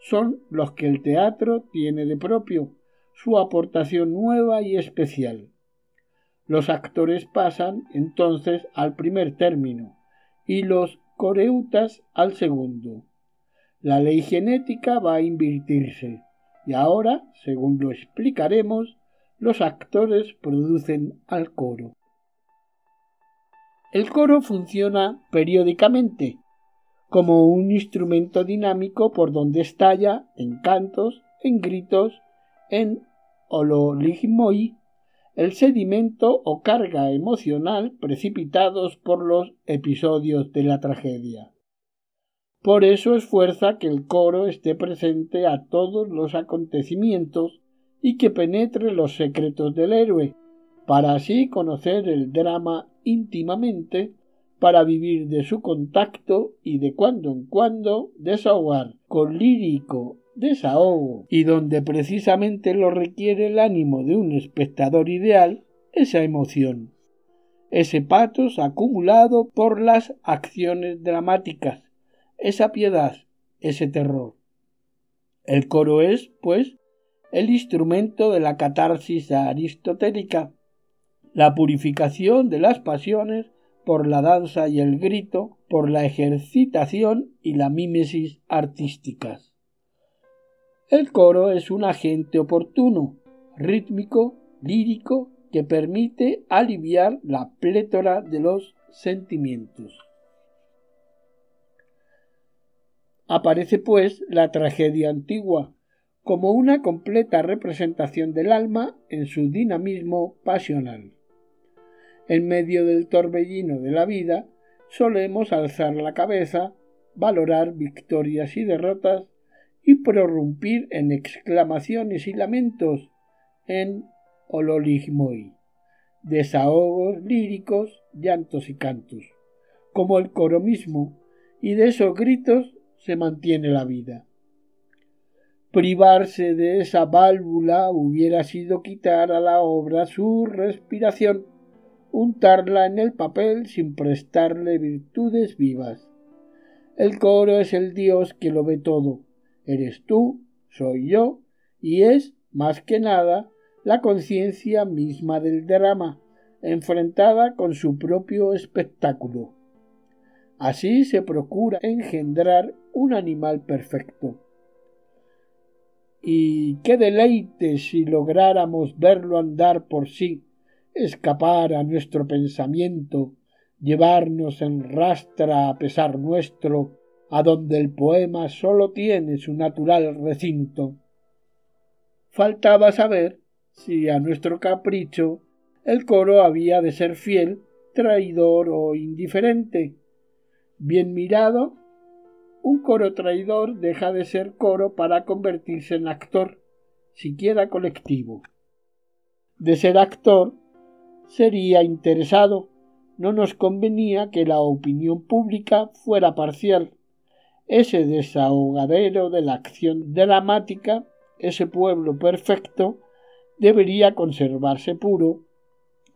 son los que el teatro tiene de propio, su aportación nueva y especial. Los actores pasan entonces al primer término y los coreutas al segundo. La ley genética va a invertirse y ahora, según lo explicaremos, los actores producen al coro. El coro funciona periódicamente como un instrumento dinámico por donde estalla en cantos, en gritos, en ololigmoi, el sedimento o carga emocional precipitados por los episodios de la tragedia. Por eso esfuerza que el coro esté presente a todos los acontecimientos y que penetre los secretos del héroe, para así conocer el drama íntimamente, para vivir de su contacto y de cuando en cuando desahogar con lírico desahogo y donde precisamente lo requiere el ánimo de un espectador ideal, esa emoción, ese patos acumulado por las acciones dramáticas, esa piedad, ese terror. El coro es, pues, el instrumento de la catarsis aristotélica, la purificación de las pasiones por la danza y el grito, por la ejercitación y la mímesis artísticas. El coro es un agente oportuno, rítmico, lírico, que permite aliviar la plétora de los sentimientos. Aparece, pues, la tragedia antigua, como una completa representación del alma en su dinamismo pasional. En medio del torbellino de la vida, solemos alzar la cabeza, valorar victorias y derrotas y prorrumpir en exclamaciones y lamentos, en ololigmoi, desahogos líricos, llantos y cantos, como el coro mismo, y de esos gritos se mantiene la vida. Privarse de esa válvula hubiera sido quitar a la obra su respiración, untarla en el papel sin prestarle virtudes vivas. El coro es el Dios que lo ve todo. Eres tú, soy yo, y es, más que nada, la conciencia misma del drama, enfrentada con su propio espectáculo. Así se procura engendrar un animal perfecto. Y qué deleite si lográramos verlo andar por sí, escapar a nuestro pensamiento, llevarnos en rastra a pesar nuestro, a donde el poema sólo tiene su natural recinto. Faltaba saber si a nuestro capricho el coro había de ser fiel, traidor o indiferente. Bien mirado, un coro traidor deja de ser coro para convertirse en actor, siquiera colectivo. De ser actor, sería interesado. No nos convenía que la opinión pública fuera parcial. Ese desahogadero de la acción dramática, ese pueblo perfecto, debería conservarse puro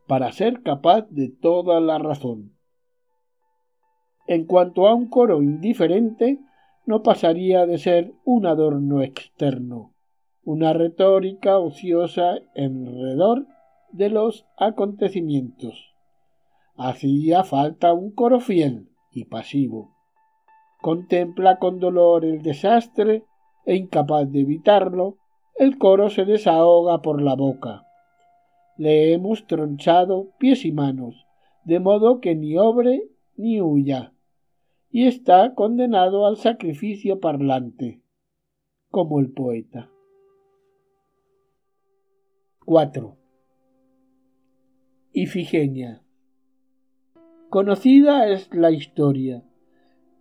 para ser capaz de toda la razón. En cuanto a un coro indiferente, no pasaría de ser un adorno externo, una retórica ociosa enredor de los acontecimientos. Hacía falta un coro fiel y pasivo. Contempla con dolor el desastre e incapaz de evitarlo, el coro se desahoga por la boca. Le hemos tronchado pies y manos, de modo que ni obre ni huya y está condenado al sacrificio parlante, como el poeta. 4. Ifigenia. Conocida es la historia.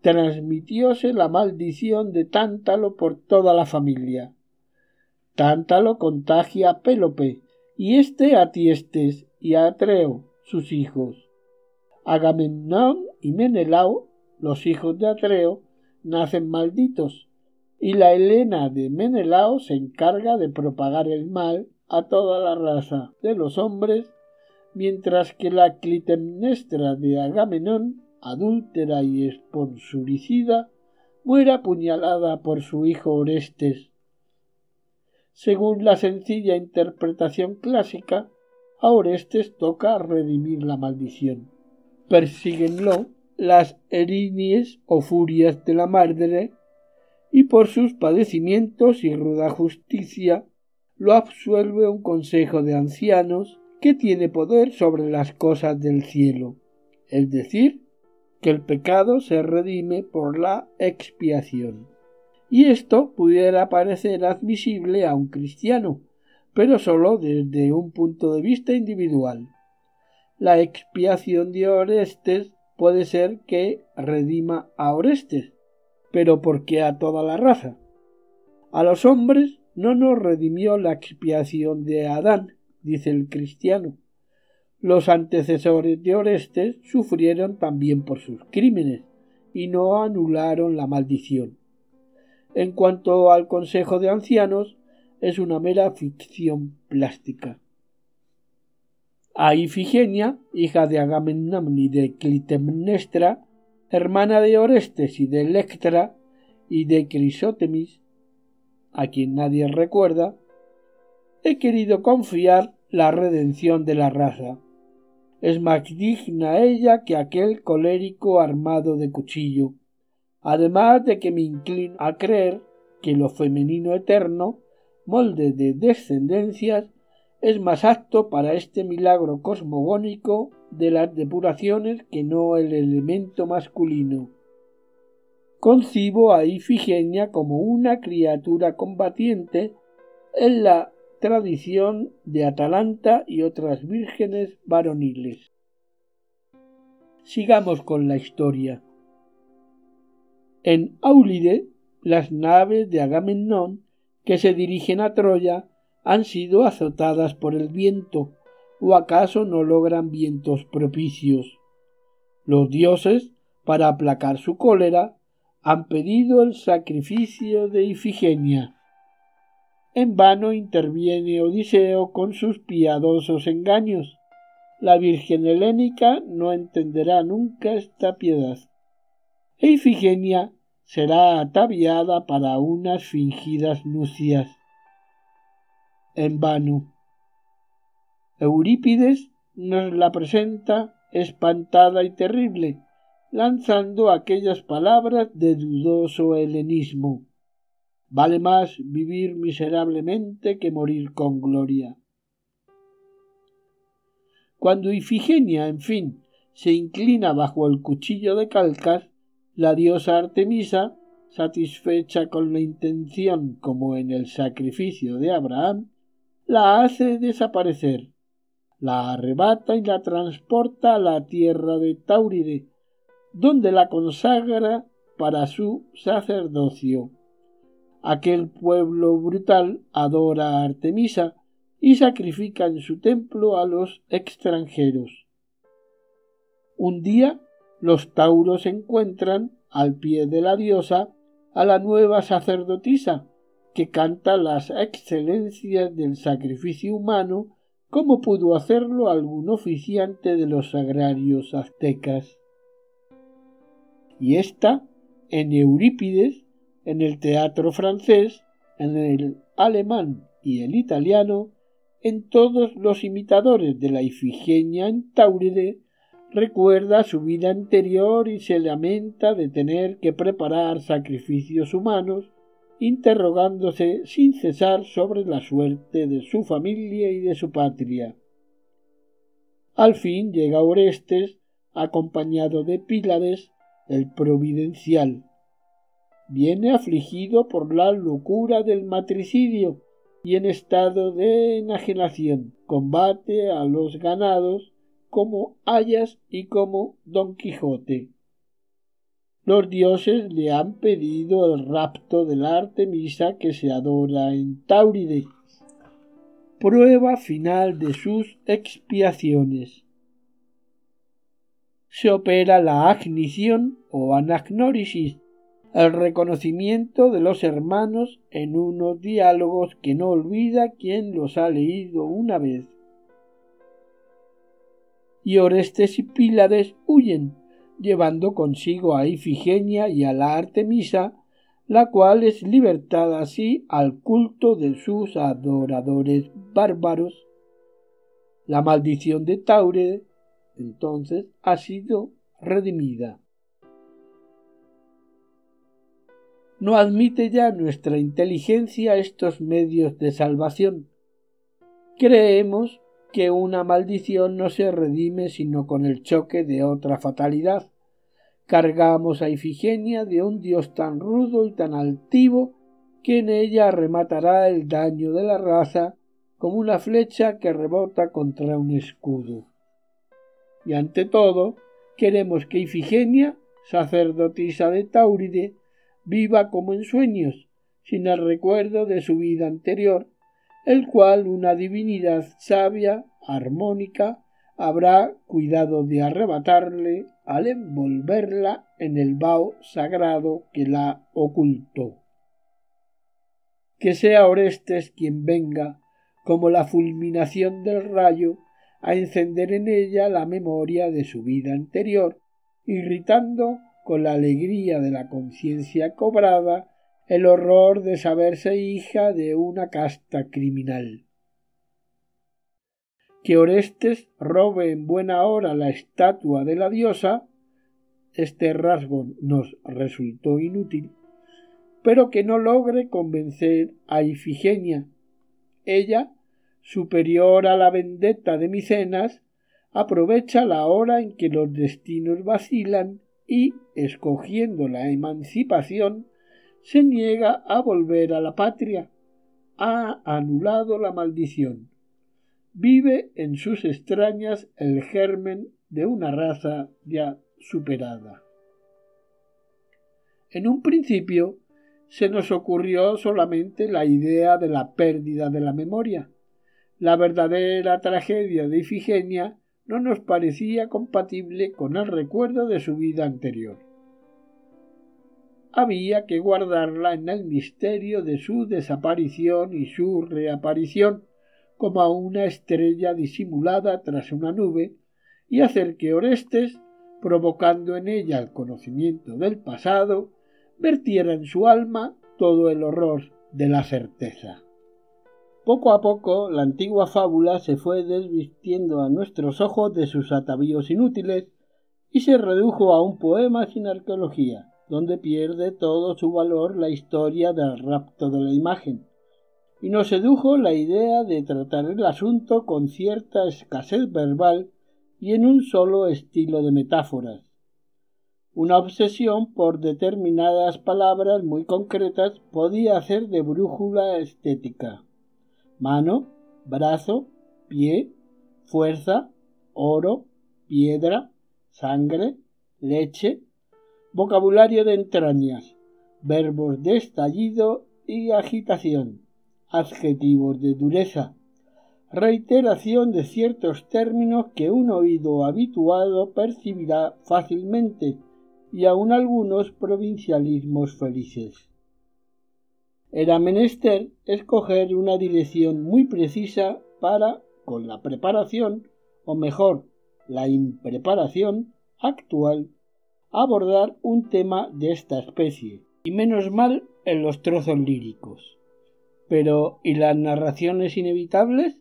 Transmitióse la maldición de Tántalo por toda la familia. Tántalo contagia a Pélope, y éste a Tiestes y a Atreo, sus hijos. Agamenón y Menelao los hijos de Atreo nacen malditos, y la Helena de Menelao se encarga de propagar el mal a toda la raza de los hombres, mientras que la Clitemnestra de Agamenón, adúltera y esponsuricida, muera apuñalada por su hijo Orestes. Según la sencilla interpretación clásica, a Orestes toca redimir la maldición. Persíguenlo las erinies o furias de la madre y por sus padecimientos y ruda justicia lo absuelve un consejo de ancianos que tiene poder sobre las cosas del cielo, es decir, que el pecado se redime por la expiación. Y esto pudiera parecer admisible a un cristiano, pero sólo desde un punto de vista individual. La expiación de Orestes puede ser que redima a Orestes, pero ¿por qué a toda la raza? A los hombres no nos redimió la expiación de Adán, dice el cristiano. Los antecesores de Orestes sufrieron también por sus crímenes y no anularon la maldición. En cuanto al Consejo de Ancianos, es una mera ficción plástica. A Ifigenia, hija de Agamenón y de Clitemnestra, hermana de Orestes y de Electra y de Crisótemis, a quien nadie recuerda, he querido confiar la redención de la raza. Es más digna ella que aquel colérico armado de cuchillo, además de que me inclino a creer que lo femenino eterno, molde de descendencias, es más apto para este milagro cosmogónico de las depuraciones que no el elemento masculino. Concibo a Ifigenia como una criatura combatiente en la tradición de Atalanta y otras vírgenes varoniles. Sigamos con la historia. En Aulide, las naves de Agamenón que se dirigen a Troya han sido azotadas por el viento, o acaso no logran vientos propicios. Los dioses, para aplacar su cólera, han pedido el sacrificio de Ifigenia. En vano interviene Odiseo con sus piadosos engaños. La Virgen helénica no entenderá nunca esta piedad. E Ifigenia será ataviada para unas fingidas nupcias en vano. Eurípides nos la presenta espantada y terrible, lanzando aquellas palabras de dudoso helenismo. Vale más vivir miserablemente que morir con gloria. Cuando Ifigenia, en fin, se inclina bajo el cuchillo de Calcas, la diosa Artemisa, satisfecha con la intención como en el sacrificio de Abraham, la hace desaparecer, la arrebata y la transporta a la tierra de Tauride, donde la consagra para su sacerdocio. Aquel pueblo brutal adora a Artemisa y sacrifica en su templo a los extranjeros. Un día los tauros encuentran al pie de la diosa a la nueva sacerdotisa, que canta las excelencias del sacrificio humano como pudo hacerlo algún oficiante de los agrarios aztecas. Y ésta, en Eurípides, en el teatro francés, en el alemán y el italiano, en todos los imitadores de la Ifigenia en Tauride, recuerda su vida anterior y se lamenta de tener que preparar sacrificios humanos interrogándose sin cesar sobre la suerte de su familia y de su patria. Al fin llega Orestes, acompañado de Pílades, el providencial. Viene afligido por la locura del matricidio y en estado de enajenación. Combate a los ganados como Ayas y como Don Quijote los dioses le han pedido el rapto de la Artemisa que se adora en Tauride. Prueba final de sus expiaciones. Se opera la agnición o anagnórisis, el reconocimiento de los hermanos en unos diálogos que no olvida quien los ha leído una vez. Y Orestes y Pílades huyen, llevando consigo a Ifigenia y a la Artemisa la cual es libertada así al culto de sus adoradores bárbaros. La maldición de Taure entonces ha sido redimida. No admite ya nuestra inteligencia estos medios de salvación. Creemos que una maldición no se redime sino con el choque de otra fatalidad. Cargamos a Ifigenia de un dios tan rudo y tan altivo que en ella rematará el daño de la raza como una flecha que rebota contra un escudo. Y ante todo, queremos que Ifigenia, sacerdotisa de Tauride, viva como en sueños, sin el recuerdo de su vida anterior, el cual una divinidad sabia, armónica, habrá cuidado de arrebatarle al envolverla en el vaho sagrado que la ocultó. Que sea Orestes quien venga, como la fulminación del rayo, a encender en ella la memoria de su vida anterior, irritando con la alegría de la conciencia cobrada el horror de saberse hija de una casta criminal. Que Orestes robe en buena hora la estatua de la diosa, este rasgo nos resultó inútil, pero que no logre convencer a Ifigenia. Ella, superior a la vendetta de Micenas, aprovecha la hora en que los destinos vacilan y, escogiendo la emancipación, se niega a volver a la patria. Ha anulado la maldición. Vive en sus extrañas el germen de una raza ya superada. En un principio se nos ocurrió solamente la idea de la pérdida de la memoria. La verdadera tragedia de Ifigenia no nos parecía compatible con el recuerdo de su vida anterior. Había que guardarla en el misterio de su desaparición y su reaparición, como a una estrella disimulada tras una nube, y hacer que Orestes, provocando en ella el conocimiento del pasado, vertiera en su alma todo el horror de la certeza. Poco a poco la antigua fábula se fue desvistiendo a nuestros ojos de sus atavíos inútiles y se redujo a un poema sin arqueología, donde pierde todo su valor la historia del rapto de la imagen, y nos sedujo la idea de tratar el asunto con cierta escasez verbal y en un solo estilo de metáforas. Una obsesión por determinadas palabras muy concretas podía hacer de brújula estética mano, brazo, pie, fuerza, oro, piedra, sangre, leche, vocabulario de entrañas, verbos de estallido y agitación, adjetivos de dureza, reiteración de ciertos términos que un oído habituado percibirá fácilmente y aun algunos provincialismos felices. Era menester escoger una dirección muy precisa para, con la preparación, o mejor, la impreparación actual, abordar un tema de esta especie, y menos mal en los trozos líricos. Pero, ¿y las narraciones inevitables?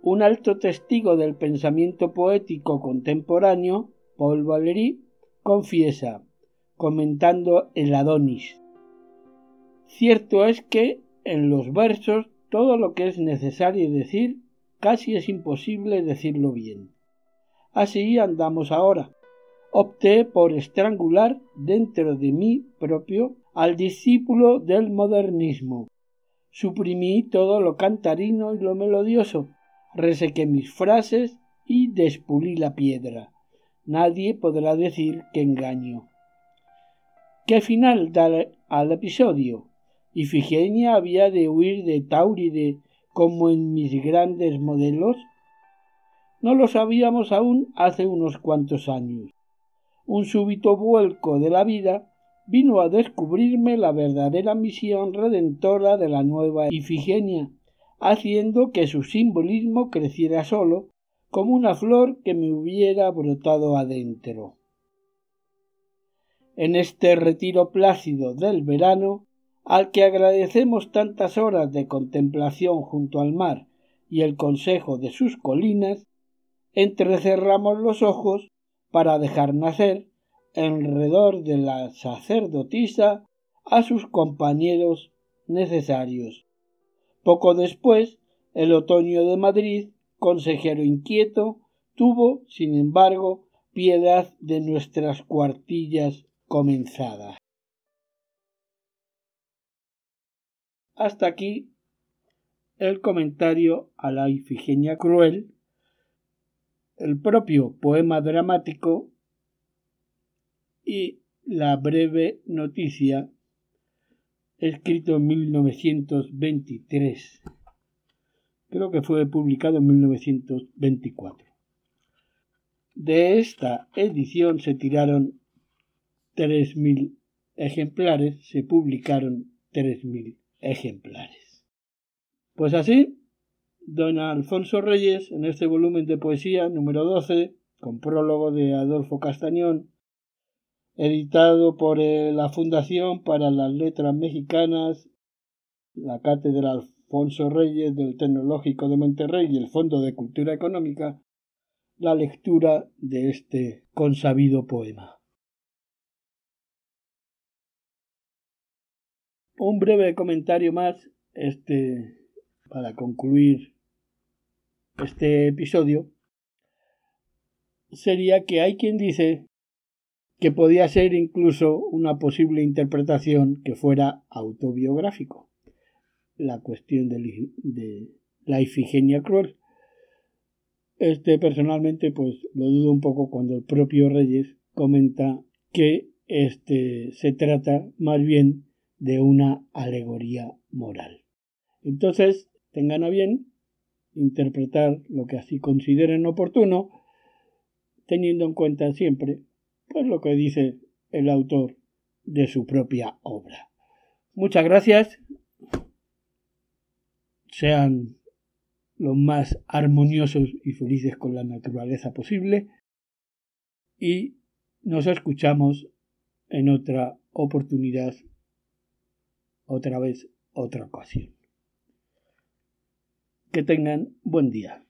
Un alto testigo del pensamiento poético contemporáneo, Paul Valéry, confiesa, comentando el Adonis, Cierto es que en los versos todo lo que es necesario decir casi es imposible decirlo bien. Así andamos ahora. Opté por estrangular dentro de mí propio al discípulo del modernismo. Suprimí todo lo cantarino y lo melodioso, resequé mis frases y despulí la piedra. Nadie podrá decir que engaño. ¿Qué final da al episodio? ¿Ifigenia había de huir de Tauride como en mis grandes modelos? No lo sabíamos aún hace unos cuantos años. Un súbito vuelco de la vida vino a descubrirme la verdadera misión redentora de la nueva Ifigenia, haciendo que su simbolismo creciera solo, como una flor que me hubiera brotado adentro. en este retiro plácido del verano, al que agradecemos tantas horas de contemplación junto al mar y el consejo de sus colinas, entrecerramos los ojos para dejar nacer, alrededor de la sacerdotisa, a sus compañeros necesarios. Poco después, el otoño de Madrid, consejero inquieto, tuvo, sin embargo, piedad de nuestras cuartillas comenzadas. Hasta aquí el comentario a la Ifigenia cruel, el propio poema dramático y la breve noticia escrito en 1923. Creo que fue publicado en 1924. De esta edición se tiraron 3.000 ejemplares, se publicaron 3.000 ejemplares. Pues así, don Alfonso Reyes, en este volumen de poesía número 12, con prólogo de Adolfo Castañón, editado por eh, la Fundación para las Letras Mexicanas, la Cátedra Alfonso Reyes del Tecnológico de Monterrey y el Fondo de Cultura Económica, la lectura de este consabido poema. Un breve comentario más este para concluir este episodio sería que hay quien dice que podía ser incluso una posible interpretación que fuera autobiográfico. La cuestión de, la Ifigenia cruel. Este personalmente pues lo dudo un poco cuando el propio Reyes comenta que este se trata más bien de una alegoría moral. Entonces, tengan a bien interpretar lo que así consideren oportuno, teniendo en cuenta siempre pues lo que dice el autor de su propia obra. Muchas gracias. Sean los más armoniosos y felices con la naturaleza posible y nos escuchamos en otra oportunidad, otra vez, otra ocasión. Que tengan buen día.